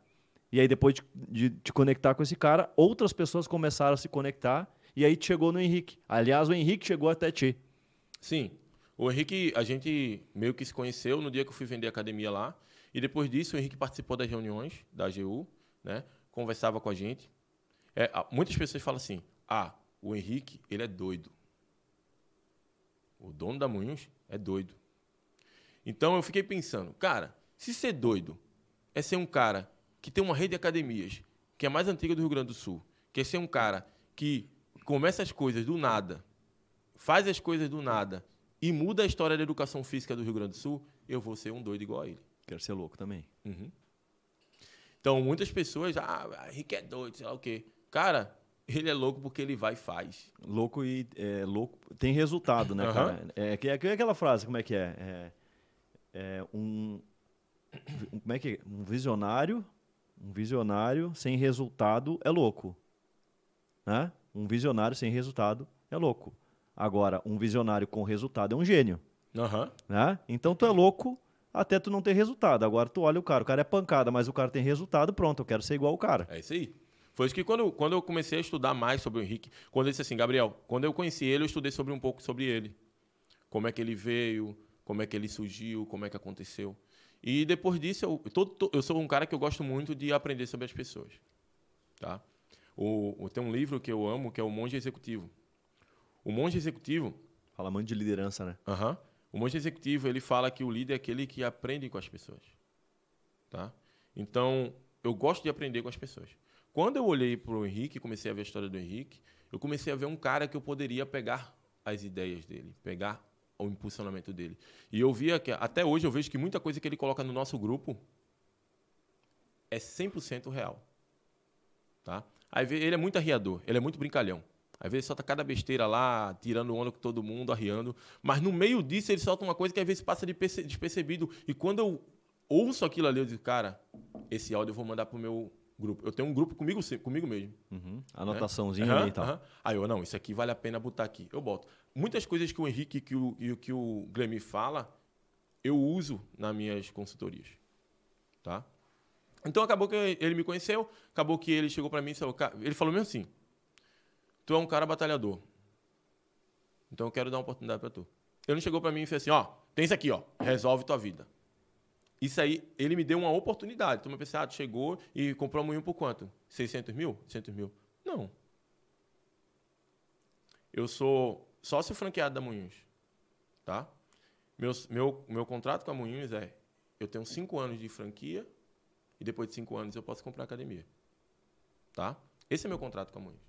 E aí depois de, de te conectar com esse cara, outras pessoas começaram a se conectar e aí chegou no Henrique. Aliás, o Henrique chegou até ti. Sim. O Henrique, a gente meio que se conheceu no dia que eu fui vender a academia lá. E depois disso, o Henrique participou das reuniões da AGU, né? Conversava com a gente. É, muitas pessoas falam assim: ah, o Henrique, ele é doido. O dono da Moinhos é doido. Então eu fiquei pensando, cara, se ser doido é ser um cara que tem uma rede de academias que é a mais antiga do Rio Grande do Sul, que é ser um cara que começa as coisas do nada, faz as coisas do nada e muda a história da educação física do Rio Grande do Sul, eu vou ser um doido igual a ele. Quero ser louco também. Uhum. Então, muitas pessoas, ah, Henrique é doido, sei lá o quê. Cara, ele é louco porque ele vai e faz. Louco e é, louco tem resultado, né, Aham. cara? É, é, é aquela frase, como é que é? É, é um- como é que é? Um visionário, um visionário sem resultado é louco, né? Um visionário sem resultado é louco. Agora, um visionário com resultado é um gênio. Aham. né? Então tu é louco até tu não ter resultado. Agora tu olha o cara, o cara é pancada, mas o cara tem resultado, pronto, eu quero ser igual o cara. É isso aí. Foi isso que quando, eu- quando eu comecei a estudar mais sobre o Henrique, quando ele disse assim, Gabriel, quando eu conheci ele, eu estudei sobre um pouco sobre ele. Como é que ele veio, como é que ele surgiu, como é que aconteceu. E depois disso, eu, todo- eu sou um cara que eu gosto muito de aprender sobre as pessoas. Tá? O, tem um livro que eu amo, que é o Monge Executivo. O Monge Executivo, Fala muito de liderança, né? Aham. O monge executivo ele fala que o líder é aquele que aprende com as pessoas, tá? Então eu gosto de aprender com as pessoas. Quando eu olhei para o Henrique, e comecei a ver a história do Henrique, eu comecei a ver um cara que eu poderia pegar as ideias dele, pegar o impulsionamento dele. E eu via que até hoje eu vejo que muita coisa que ele coloca no nosso grupo é 100% real, tá? Aí ele é muito arriador, ele é muito brincalhão. Às vezes solta cada besteira lá, tirando onda com todo mundo, arriando. Mas no meio disso ele solta uma coisa que às vezes passa de perce- despercebido. E quando eu ouço aquilo ali, eu digo, cara, esse áudio eu vou mandar pro meu grupo. Eu tenho um grupo comigo, comigo mesmo. Uhum. Anotaçãozinha Aham, ali e tal. aham. Aí eu, não, isso aqui vale a pena botar aqui. Eu boto. Muitas coisas que o Henrique que o, e o que o Glemi fala, eu uso nas minhas consultorias. Tá? Então acabou que ele me conheceu, acabou que ele chegou para mim e falou, "Ca- ele falou mesmo assim, tu é um cara batalhador. Então eu quero dar uma oportunidade para tu. Ele não chegou para mim e fez assim, ó, tem isso aqui, ó, resolve tua vida. Isso aí, ele me deu uma oportunidade. Então eu pensei, ah, chegou e comprou um moinho por quanto? 600 mil? 600 mil? Não. Eu sou sócio franqueado da Moinhos, tá? Meu, meu, meu contrato com a Moinhos é, eu tenho cinco anos de franquia e depois de cinco anos eu posso comprar academia, tá? Esse é meu contrato com a Moinhos.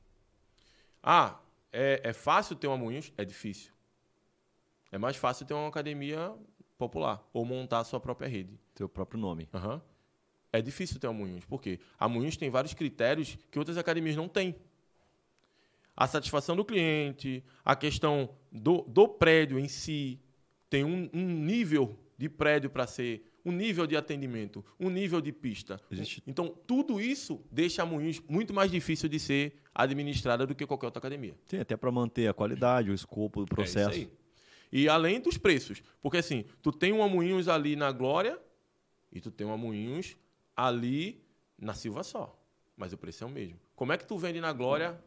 Ah, é, é fácil ter uma Moinhos? É difícil. É mais fácil ter uma academia popular ou montar a sua própria rede. Teu próprio nome. Aham. É difícil ter a Moinhos. Por quê? A Moinhos tem vários critérios que outras academias não têm. A satisfação do cliente, a questão do, do prédio em si, tem um, um nível de prédio para ser, um nível de atendimento, um nível de pista. Então, tudo isso deixa a Moinhos muito mais difícil de ser administrada do que qualquer outra academia. Tem até para manter a qualidade, o escopo do processo. É isso aí. E além dos preços. Porque assim, tu tem uma Moinhos ali na Glória e tu tem uma Moinhos ali na Silva só. Mas o preço é o mesmo. Como é que tu vende na Glória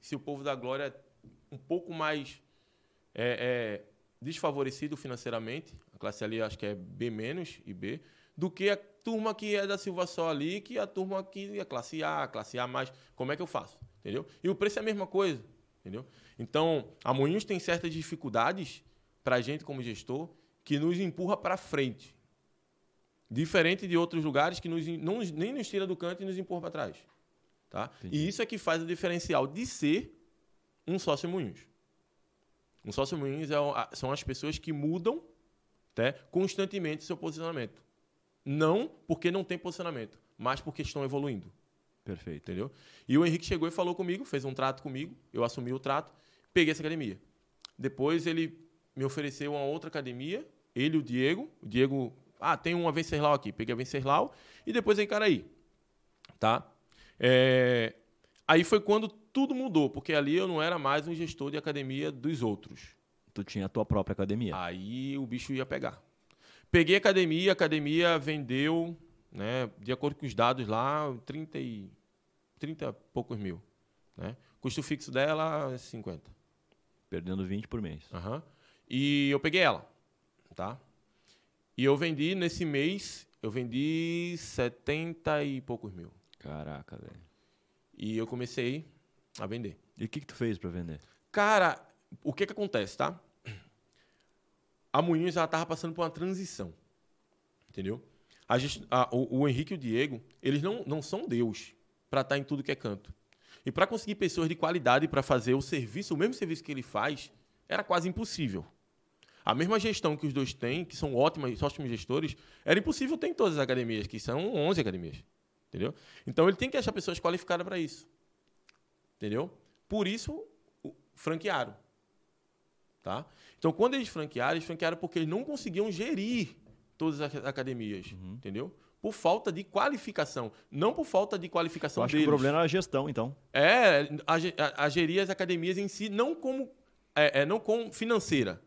se o povo da Glória é um pouco mais é, é, desfavorecido financeiramente, a classe ali acho que é B- e B, do que a turma que é da Silva só ali, que a turma que é classe A, classe A mais. Como é que eu faço? Entendeu? E o preço é a mesma coisa. Entendeu? Então, a Moinhos tem certas dificuldades para a gente como gestor que nos empurra para frente. Diferente de outros lugares que nos, não, nem nos tira do canto e nos empurra para trás. Tá? E isso é que faz o diferencial de ser um sócio Moinhos. Um sócio Moinhos é, são as pessoas que mudam né, constantemente seu posicionamento. Não porque não tem posicionamento, mas porque estão evoluindo. Perfeito. Entendeu? E o Henrique chegou e falou comigo, fez um trato comigo, eu assumi o trato, peguei essa academia. Depois ele me ofereceu uma outra academia, ele e o Diego. O Diego, ah, tem uma Venceslau aqui. Peguei a Venceslau e depois aí, cara aí. Tá? É, Aí foi quando tudo mudou, porque ali eu não era mais um gestor de academia dos outros. Tu tinha a tua própria academia. Aí o bicho ia pegar. Peguei a academia, a academia vendeu, né, de acordo com os dados lá, 30 e 30 e poucos mil. Né? Custo fixo dela, 50. Perdendo 20 por mês. Aham. E eu peguei ela, tá? E eu vendi, nesse mês, eu vendi 70 e poucos mil. Caraca, velho. E eu comecei a vender. E o que, que tu fez para vender? Cara, o que que acontece, tá? A Moinhos, ela tava passando por uma transição. Entendeu? A gest- a- o, o Henrique e o Diego, eles não, não são Deus para estar em tudo que é canto. E para conseguir pessoas de qualidade para fazer o serviço, o mesmo serviço que ele faz, era quase impossível. A mesma gestão que os dois têm, que são ótimas, ótimos gestores, era impossível ter em todas as academias, que são 11 academias. Entendeu? Então ele tem que achar pessoas qualificadas para isso. Entendeu? Por isso, franquearam. Tá? Então, quando eles franquearam, eles franquearam porque eles não conseguiam gerir todas as academias. Entendeu? Por falta de qualificação. Não por falta de Eu qualificação acho deles. que o problema era a gestão, então. É, a, a- a gerir as academias em si, não como, é, é, não como financeira,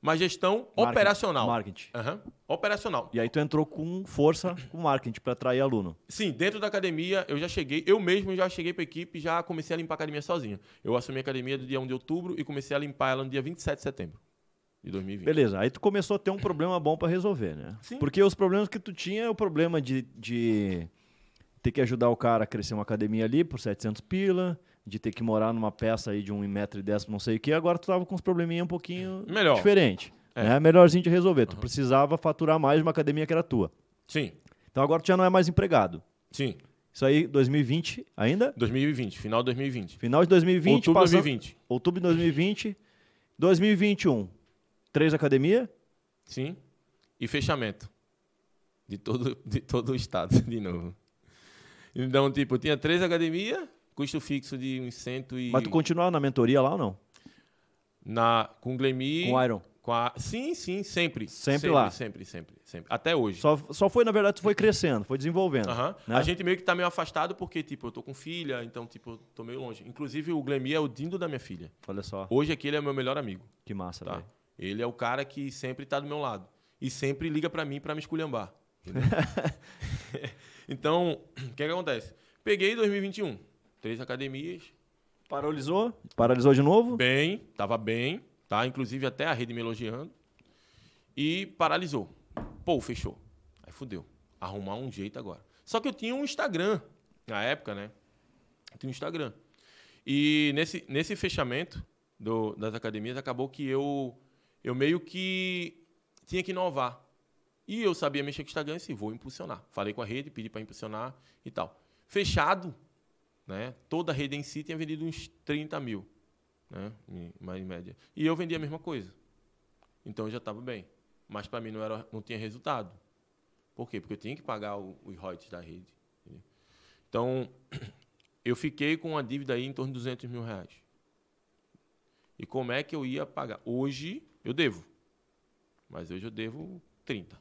mas gestão Marketing. operacional. Marketing. Aham, Operacional. E aí tu entrou com força com marketing para atrair aluno. Sim, dentro da academia eu já cheguei, eu mesmo já cheguei para a equipe e já comecei a limpar a academia sozinho. Eu assumi a academia do dia 1 de outubro e comecei a limpar ela no dia 27 de setembro de 2020. Beleza, aí tu começou a ter um problema bom para resolver, né? Sim. Porque os problemas que tu tinha é o problema de, de ter que ajudar o cara a crescer uma academia ali por 700 pila, de ter que morar numa peça aí de 1,10m, não sei o que. Agora tu tava com uns probleminha um pouquinho Melhor. diferente. É. Né? Melhorzinho de resolver. Tu precisava faturar mais de uma academia que era tua. Sim, Então agora tu já não é mais empregado. sim. Isso aí, 2020 ainda? 2020, final de 2020. Final de 2020, outubro de passando- 2020. outubro de 2020, 2021. Três academia? Sim. E fechamento. De todo, de todo o estado, de novo. Então, tipo, tinha três academias, custo fixo de uns cento e... Mas tu continuava na mentoria lá ou não? Na, com Glemi... Com o Iron. com a- Sim, sim, sempre. Sempre lá. Sempre, sempre, sempre. Até hoje. Só, só foi, na verdade, tu foi crescendo, foi desenvolvendo. Né? A gente meio que tá meio afastado porque, tipo, eu tô com filha, então, tipo, eu tô meio longe. Inclusive, o Glemi é o dindo da minha filha. Olha só, Hoje aqui ele é meu melhor amigo, que massa, tá? Ele é o cara que sempre tá do meu lado. E sempre liga pra mim pra me esculhambar. então, o que, que acontece? Peguei 2021, três academias, Paralisou? Paralisou de novo? bem, tava bem, tá? Inclusive até a rede me elogiando. E paralisou. Pô, fechou. Aí fudeu. Arrumar um jeito agora. Só que eu tinha um Instagram na época, né? Eu tinha um Instagram. E nesse, nesse fechamento do- das academias, acabou que eu, eu meio que tinha que inovar. E eu sabia mexer com o Instagram e disse, vou impulsionar. Falei com a rede, pedi para impulsionar e tal. Fechado, né? Toda a rede em si tinha vendido uns 30 mil, né? Mais em média. E eu vendia a mesma coisa. Então eu já estava bem. Mas para mim não, era, não tinha resultado. Por quê? Porque eu tinha que pagar o- os royalties da rede. entendeu? Então, eu fiquei com uma dívida aí em torno de 200 mil reais. E como é que eu ia pagar? Hoje eu devo. Mas hoje eu devo 30.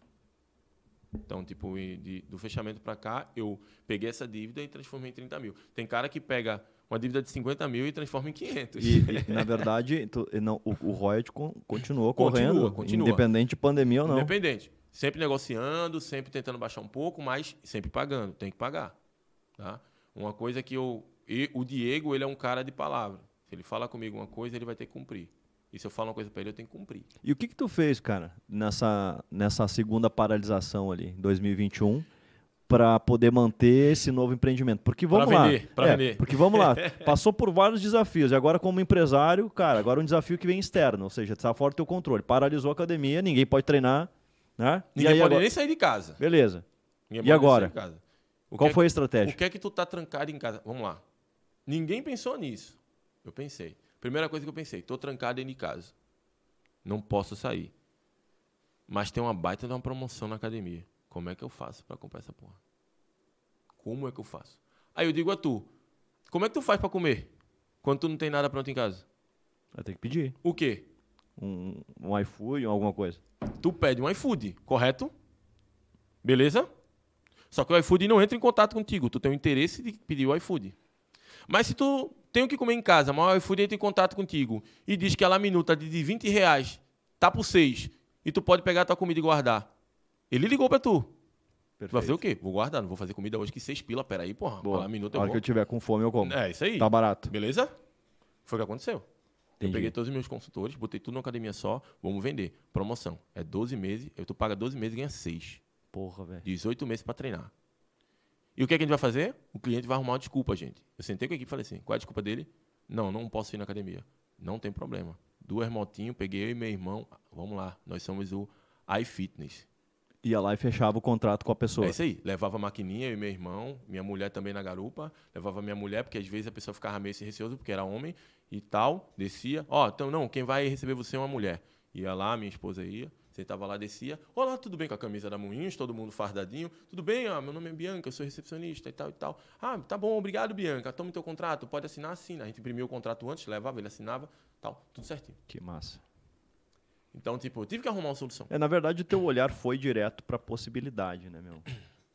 Então, tipo, de- do fechamento para cá, eu peguei essa dívida e transformei em 30 mil. Tem cara que pega uma dívida de 50 mil e transforma em 500. E, e, na verdade, tu- não, o, o royalty con- continuou Continua, correndo, continua. independente de pandemia ou não. Independente. Sempre negociando, sempre tentando baixar um pouco, mas sempre pagando. Tem que pagar. Tá? Uma coisa que eu. e o Diego, ele é um cara de palavra. Se ele fala comigo uma coisa, ele vai ter que cumprir. E se eu falo uma coisa para ele, eu tenho que cumprir. E o que que tu fez, cara, nessa, nessa segunda paralisação ali, em 2021, para poder manter esse novo empreendimento? Porque vamos Pra lá. vender, pra É, vender. Porque vamos lá. Passou por vários desafios. E agora, como empresário, cara, agora um desafio que vem externo, ou seja, está fora do teu controle. Paralisou a academia, ninguém pode treinar. Né? E Ninguém aí, pode agora... nem sair de casa. Beleza. Ninguém E agora? Qual é foi a estratégia? O que é que tu tá trancado em casa? Vamos lá. Ninguém pensou nisso. Eu pensei. Primeira coisa que eu pensei, tô trancado dentro de casa. Não posso sair. Mas tem uma baita de uma promoção na academia. Como é que eu faço para comprar essa porra? Como é que eu faço? Aí eu digo a tu, como é que tu faz para comer? Quando tu não tem nada pronto em casa? Vai ter que pedir. O quê? Um, um iFood ou alguma coisa. Tu pede um iFood, correto? Beleza? Só que o iFood não entra em contato contigo. Tu tem o interesse de pedir o iFood. Mas se tu tem o que comer em casa, mas o iFood entra em contato contigo e diz que a laminuta de de 20 reais tá por 6 e tu pode pegar a tua comida e guardar. Ele ligou pra tu. Tu vai fazer o quê? Vou guardar, não vou fazer comida hoje que 6 pila. Peraí, porra. Boa. A laminuta A eu hora vou. que eu tiver com fome, eu como. É isso aí. Tá barato. Beleza? Foi o que aconteceu. Entendi. Eu peguei todos os meus consultores, botei tudo numa academia só, vamos vender. Promoção. É 12 meses, eu tu paga 12 meses e ganha 6. Porra, velho. 18 meses para treinar. E o que, é que a gente vai fazer? O cliente vai arrumar uma desculpa, gente. Eu sentei com a equipe e falei assim: qual é a desculpa dele? Não, não posso ir na academia. Não tem problema. Duas motinhos, peguei eu e meu irmão. Vamos lá, nós somos o iFitness. Ia lá e fechava o contrato com a pessoa. É isso aí. Levava a maquininha, eu e meu irmão, minha mulher também na garupa. Levava minha mulher, porque às vezes a pessoa ficava meio receosa, porque era homem e tal. Descia. Ó, então não, quem vai receber você é uma mulher. Ia lá, minha esposa ia. Sentava lá, descia. Olá, tudo bem com a camisa da Moinhos, todo mundo fardadinho. Tudo bem, ah, meu nome é Bianca, eu sou recepcionista e tal e tal. Ah, tá bom, obrigado, Bianca. Toma o teu contrato, pode assinar, assina. A gente imprimiu o contrato antes, levava, ele assinava, tal, tudo certinho. Que massa. Então, tipo, eu tive que arrumar uma solução. É, na verdade, o teu olhar foi direto pra possibilidade, né, meu?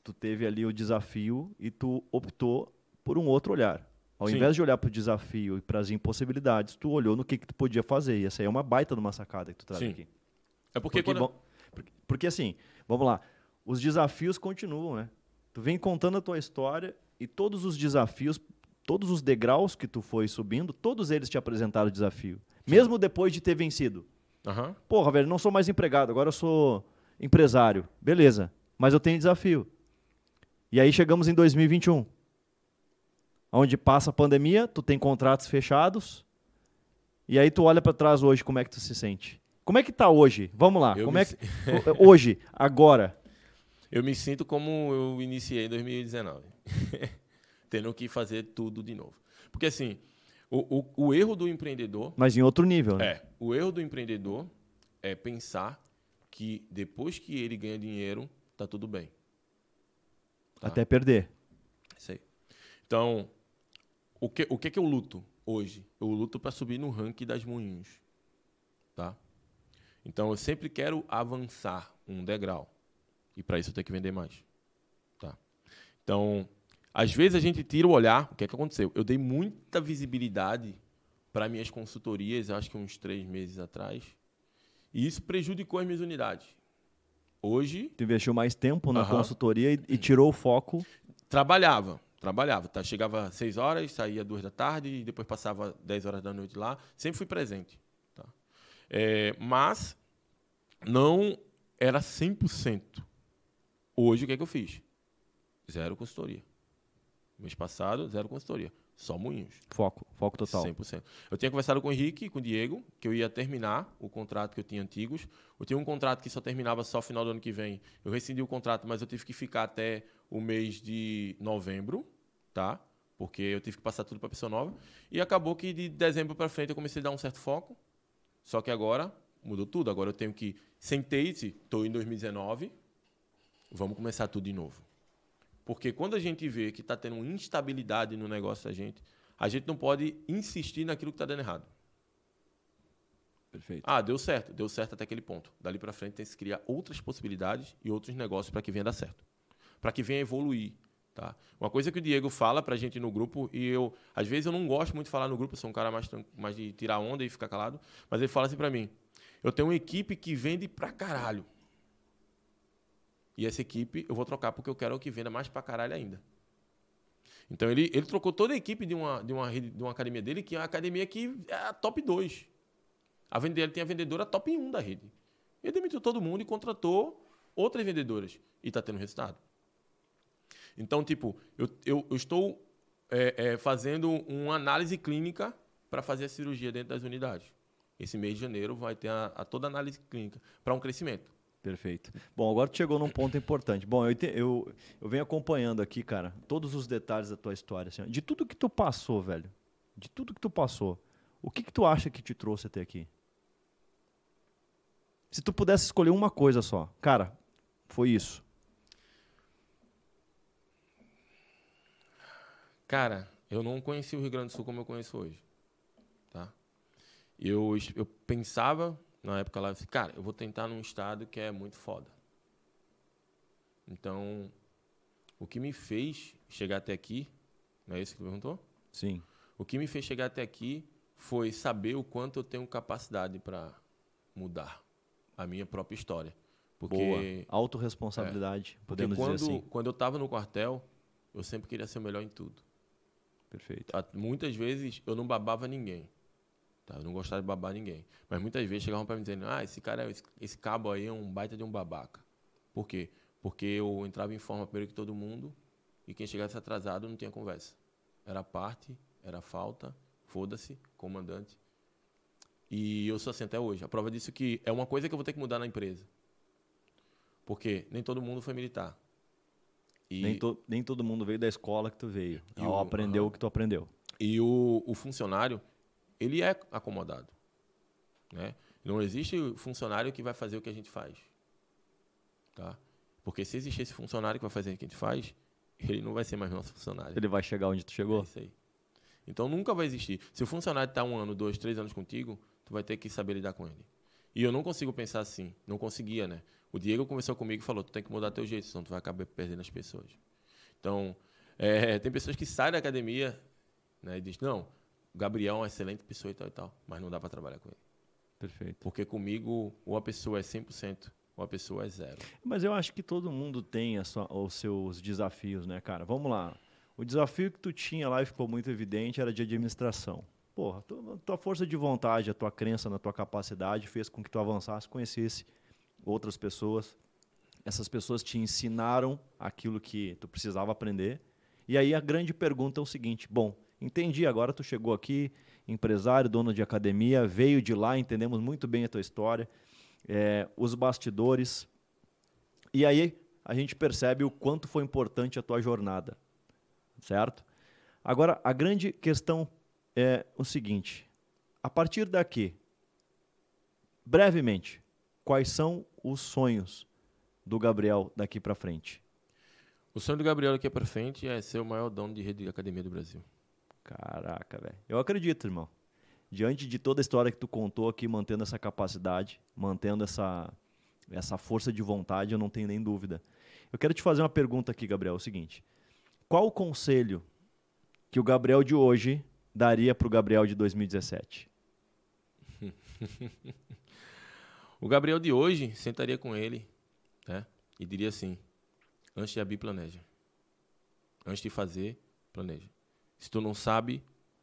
Tu teve ali o desafio e tu optou por um outro olhar. Ao Sim. invés de olhar pro desafio e pras impossibilidades, tu olhou no que, que tu podia fazer. E essa aí é uma baita de uma sacada que tu traz Sim. aqui. É porque, Porque, quando... bom, porque, porque, assim, vamos lá, os desafios continuam, né? Tu vem contando a tua história e todos os desafios, todos os degraus que tu foi subindo, todos eles te apresentaram desafio. Mesmo depois de ter vencido. Aham. Porra, velho, não sou mais empregado, agora eu sou empresário. Beleza, mas eu tenho desafio. E aí chegamos em 2021. Onde passa a pandemia, tu tem contratos fechados. E aí tu olha pra trás hoje, como é que tu se sente? Como é que tá hoje? Vamos lá. Eu como é que hoje, agora? Eu me sinto como eu iniciei em 2019. Tendo que fazer tudo de novo. Porque assim, o, o, o erro do empreendedor Mas em outro nível, né? é, o erro do empreendedor é pensar que depois que ele ganha dinheiro, tá tudo bem. Tá. Até perder. Isso aí. Então, o que, o que que eu luto hoje? Eu luto para subir no ranking das moinhos. Então, eu sempre quero avançar um degrau. E para isso eu tenho que vender mais. Tá? Então, às vezes a gente tira o olhar. O que é que aconteceu? Eu dei muita visibilidade para minhas consultorias, acho que uns três meses atrás. E isso prejudicou as minhas unidades. Hoje, Tu investiu mais tempo na Aham. consultoria e, e tirou o foco. Trabalhava, trabalhava. Tá? Chegava às 6 horas, saía duas da tarde e depois passava 10 horas da noite lá. Sempre fui presente. É, mas não era 100%. Hoje, o que, é que eu fiz? Zero consultoria. Mês passado, zero consultoria. Só moinhos. Foco, foco total. 100%. Eu tinha conversado com o Henrique, com o Diego, que eu ia terminar o contrato que eu tinha antigos. Eu tinha um contrato que só terminava só final do ano que vem. Eu rescindi o contrato, mas eu tive que ficar até o mês de novembro, tá? Porque eu tive que passar tudo para pessoa nova. E acabou que de dezembro para frente eu comecei a dar um certo foco. Só que agora mudou tudo. Agora eu tenho que sentei, estou em 2019, vamos começar tudo de novo. Porque quando a gente vê que está tendo uma instabilidade no negócio da gente, a gente não pode insistir naquilo que está dando errado. Perfeito. Ah, deu certo, deu certo até aquele ponto. Dali para frente tem que se criar outras possibilidades e outros negócios para que venha dar certo. Para que venha evoluir, tá? Uma coisa que o Diego fala pra gente no grupo e eu, às vezes eu não gosto muito de falar no grupo, eu sou um cara mais mais de tirar onda e ficar calado, mas ele fala assim para mim: "Eu tenho uma equipe que vende pra caralho. E essa equipe eu vou trocar porque eu quero que venda mais pra caralho ainda. Então ele, ele trocou toda a equipe de uma, de, uma, de uma academia dele, que é uma academia que é a top 2. A vende- ele tem a vendedora top 1 da rede. Ele demitiu todo mundo e contratou outras vendedoras. E está tendo resultado. Então, tipo, eu, eu, eu estou é, é, fazendo uma análise clínica para fazer a cirurgia dentro das unidades. Esse mês de janeiro vai ter a, a toda a análise clínica para um crescimento. Perfeito. Bom, agora tu chegou num ponto importante. Bom, eu, eu, eu venho acompanhando aqui, cara, todos os detalhes da tua história. assim, de tudo que tu passou, velho. De tudo que tu passou. O que, que tu acha que te trouxe até aqui? Se tu pudesse escolher uma coisa só. Cara, foi isso. Cara, eu não conheci o Rio Grande do Sul como eu conheço hoje. Tá? Eu, eu pensava, na época lá, eu disse, cara, eu vou tentar num estado que é muito foda. Então, o que me fez chegar até aqui, não é isso que tu perguntou? Sim. O que me fez chegar até aqui foi saber o quanto eu tenho capacidade para mudar a minha própria história. Porque Boa. Autoresponsabilidade, porque podemos quando, dizer assim. quando eu estava no quartel, eu sempre queria ser o melhor em tudo. Perfeito. Tá? Muitas vezes eu não babava ninguém. Tá? Eu não gostava de babar ninguém. Mas muitas vezes chegavam para mim dizendo: Ah, esse cara, esse, esse cabo aí é um baita de um babaca. Por quê? Porque eu entrava em forma primeiro que todo mundo e quem chegasse atrasado não tinha conversa. Era parte, era falta, foda-se, comandante. E eu sou assim até hoje. A prova disso é que é uma coisa que eu vou ter que mudar na empresa. Porque nem todo mundo foi militar. E Nem, to- nem todo mundo veio da escola que tu veio. E Ou o- aprendeu o que tu aprendeu. E o, o funcionário, ele é acomodado. Né? Não existe funcionário que vai fazer o que a gente faz. Tá? Porque se existir esse funcionário que vai fazer o que a gente faz, ele não vai ser mais nosso funcionário. Ele vai chegar onde tu É chegou? isso aí. Então nunca vai existir. Se o funcionário está um ano, dois, três anos contigo, tu vai ter que saber lidar com ele. E eu não consigo pensar assim. Não conseguia, né? O Diego conversou comigo e falou: tu tem que mudar teu jeito, senão tu vai acabar perdendo as pessoas. Então, é, tem pessoas que saem da academia né, e dizem: não, o Gabriel é uma excelente pessoa e tal e tal, mas não dá para trabalhar com ele. Perfeito. Porque comigo, ou a pessoa é 100%, ou a pessoa é zero. Mas eu acho que todo mundo tem sua- os seus desafios, né, cara? Vamos lá. O desafio que tu tinha lá e ficou muito evidente era de administração. Porra, tua, tua força de vontade, a tua crença na tua capacidade fez com que tu avançasse, conhecesse outras pessoas. Essas pessoas te ensinaram aquilo que tu precisava aprender. E aí a grande pergunta é o seguinte: bom, entendi, agora tu chegou aqui, empresário, dono de academia, veio de lá, entendemos muito bem a tua história, é, os bastidores. E aí a gente percebe o quanto foi importante a tua jornada, certo? Agora, a grande questão é o seguinte: a partir daqui, brevemente, quais são os sonhos do Gabriel daqui para frente? O sonho do Gabriel aqui para frente é ser o maior dono de rede de academia do Brasil. Caraca, velho. Eu acredito, irmão. Diante de toda a história que tu contou aqui, mantendo essa capacidade, mantendo essa, essa força de vontade, eu não tenho nem dúvida. Eu quero te fazer uma pergunta aqui, Gabriel. É o seguinte: qual o conselho que o Gabriel de hoje daria para o Gabriel de 2017? O Gabriel de hoje sentaria com ele né, e diria assim: antes de abrir, planeja. Antes de fazer, planeja. Se tu não sabe,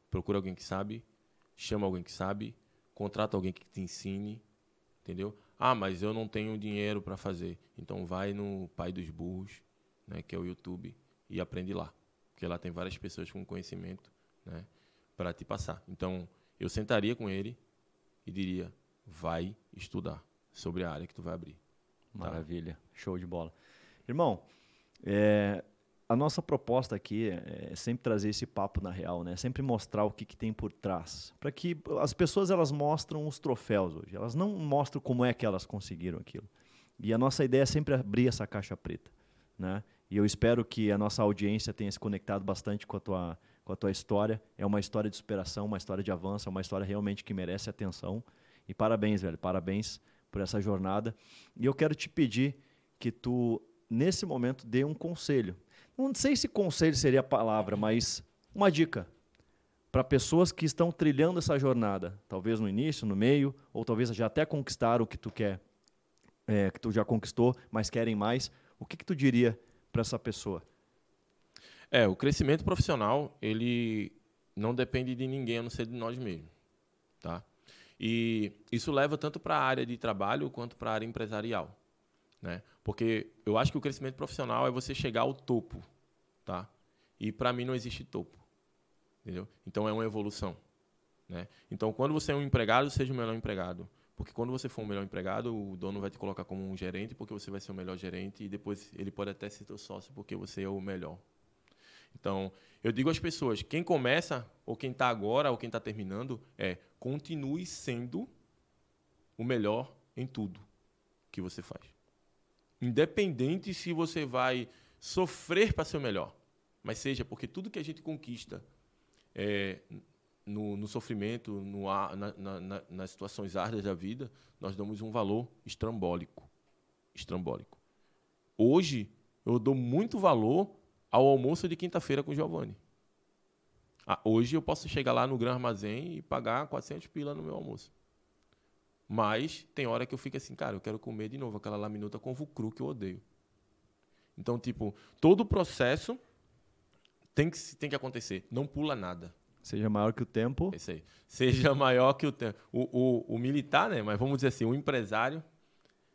procura alguém que sabe, chama alguém que sabe, contrata alguém que te ensine, entendeu? Ah, mas eu não tenho dinheiro para fazer. Então vai no Pai dos Burros, né, que é o YouTube, e aprende lá. Porque lá tem várias pessoas com conhecimento né, para te passar. Então eu sentaria com ele e diria: vai estudar sobre a área que tu vai abrir. Maravilha, show de bola. Irmão, é, a nossa proposta aqui é sempre trazer esse papo na real, né? Sempre mostrar o que, que tem por trás. Para que as pessoas elas mostram os troféus hoje, elas não mostram como é que elas conseguiram aquilo. E a nossa ideia é sempre abrir essa caixa preta, né? E eu espero que a nossa audiência tenha se conectado bastante com a tua com a tua história. É uma história de superação, uma história de avanço, é uma história realmente que merece atenção. E parabéns, velho, parabéns por essa jornada. E eu quero te pedir que tu nesse momento dê um conselho. Não sei se conselho seria a palavra, mas uma dica para pessoas que estão trilhando essa jornada, talvez no início, no meio, ou talvez já até conquistaram o que tu quer, é, que tu já conquistou, mas querem mais. O que, que tu diria para essa pessoa? É, o crescimento profissional, ele não depende de ninguém a não ser de nós mesmos, tá? E isso leva tanto para a área de trabalho quanto para a área empresarial, né? Porque eu acho que o crescimento profissional é você chegar ao topo, tá? E para mim não existe topo, entendeu? Então é uma evolução, né? Então quando você é um empregado, seja o melhor empregado, porque quando você for o melhor empregado, o dono vai te colocar como um gerente, porque você vai ser o melhor gerente e depois ele pode até ser teu sócio porque você é o melhor. Então, eu digo às pessoas, quem começa, ou quem está agora, ou quem está terminando, é continue sendo o melhor em tudo que você faz. Independente se você vai sofrer para ser o melhor, mas seja porque tudo que a gente conquista é, no, no sofrimento, no, na- na- nas situações árduas da vida, nós damos um valor estrambólico. Estrambólico. Hoje, eu dou muito valor ao almoço de quinta-feira com o Giovanni. Ah, hoje eu posso chegar lá no Gran Armazém e pagar 400 pila no meu almoço. Mas tem hora que eu fico assim, cara, eu quero comer de novo aquela laminuta com vucru que eu odeio. Então, tipo, todo o processo tem que, tem que acontecer. Não pula nada. Seja maior que o tempo. É isso aí. Seja maior que o tempo. O, o, o militar, né? Mas vamos dizer assim, o empresário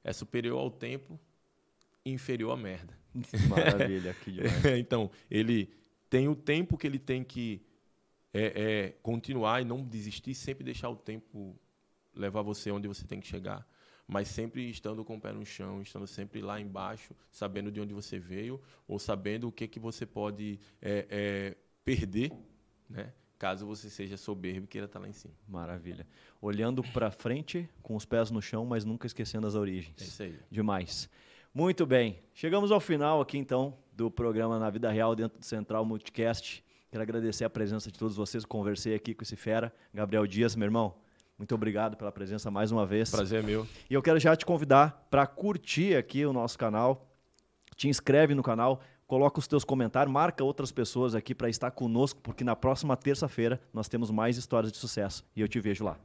é superior ao tempo e inferior à merda. Maravilha, que demais. então, ele tem o tempo que ele tem que é, é, continuar e não desistir, sempre deixar o tempo levar você onde você tem que chegar, mas sempre estando com o pé no chão, estando sempre lá embaixo, sabendo de onde você veio ou sabendo o que que você pode é, é, perder, né? Caso você seja soberbo e queira estar lá em cima. Maravilha. Olhando para frente, com os pés no chão, mas nunca esquecendo as origens. É isso aí. Demais. Muito bem. Chegamos ao final aqui, então, do programa Na Vida Real dentro do Central Multicast. Quero agradecer a presença de todos vocês. Conversei aqui com esse fera, Gabriel Dias, meu irmão. Muito obrigado pela presença mais uma vez. Prazer é meu. E eu quero já te convidar para curtir aqui o nosso canal. Te inscreve no canal, coloca os teus comentários, marca outras pessoas aqui para estar conosco, porque na próxima terça-feira nós temos mais histórias de sucesso. E eu te vejo lá.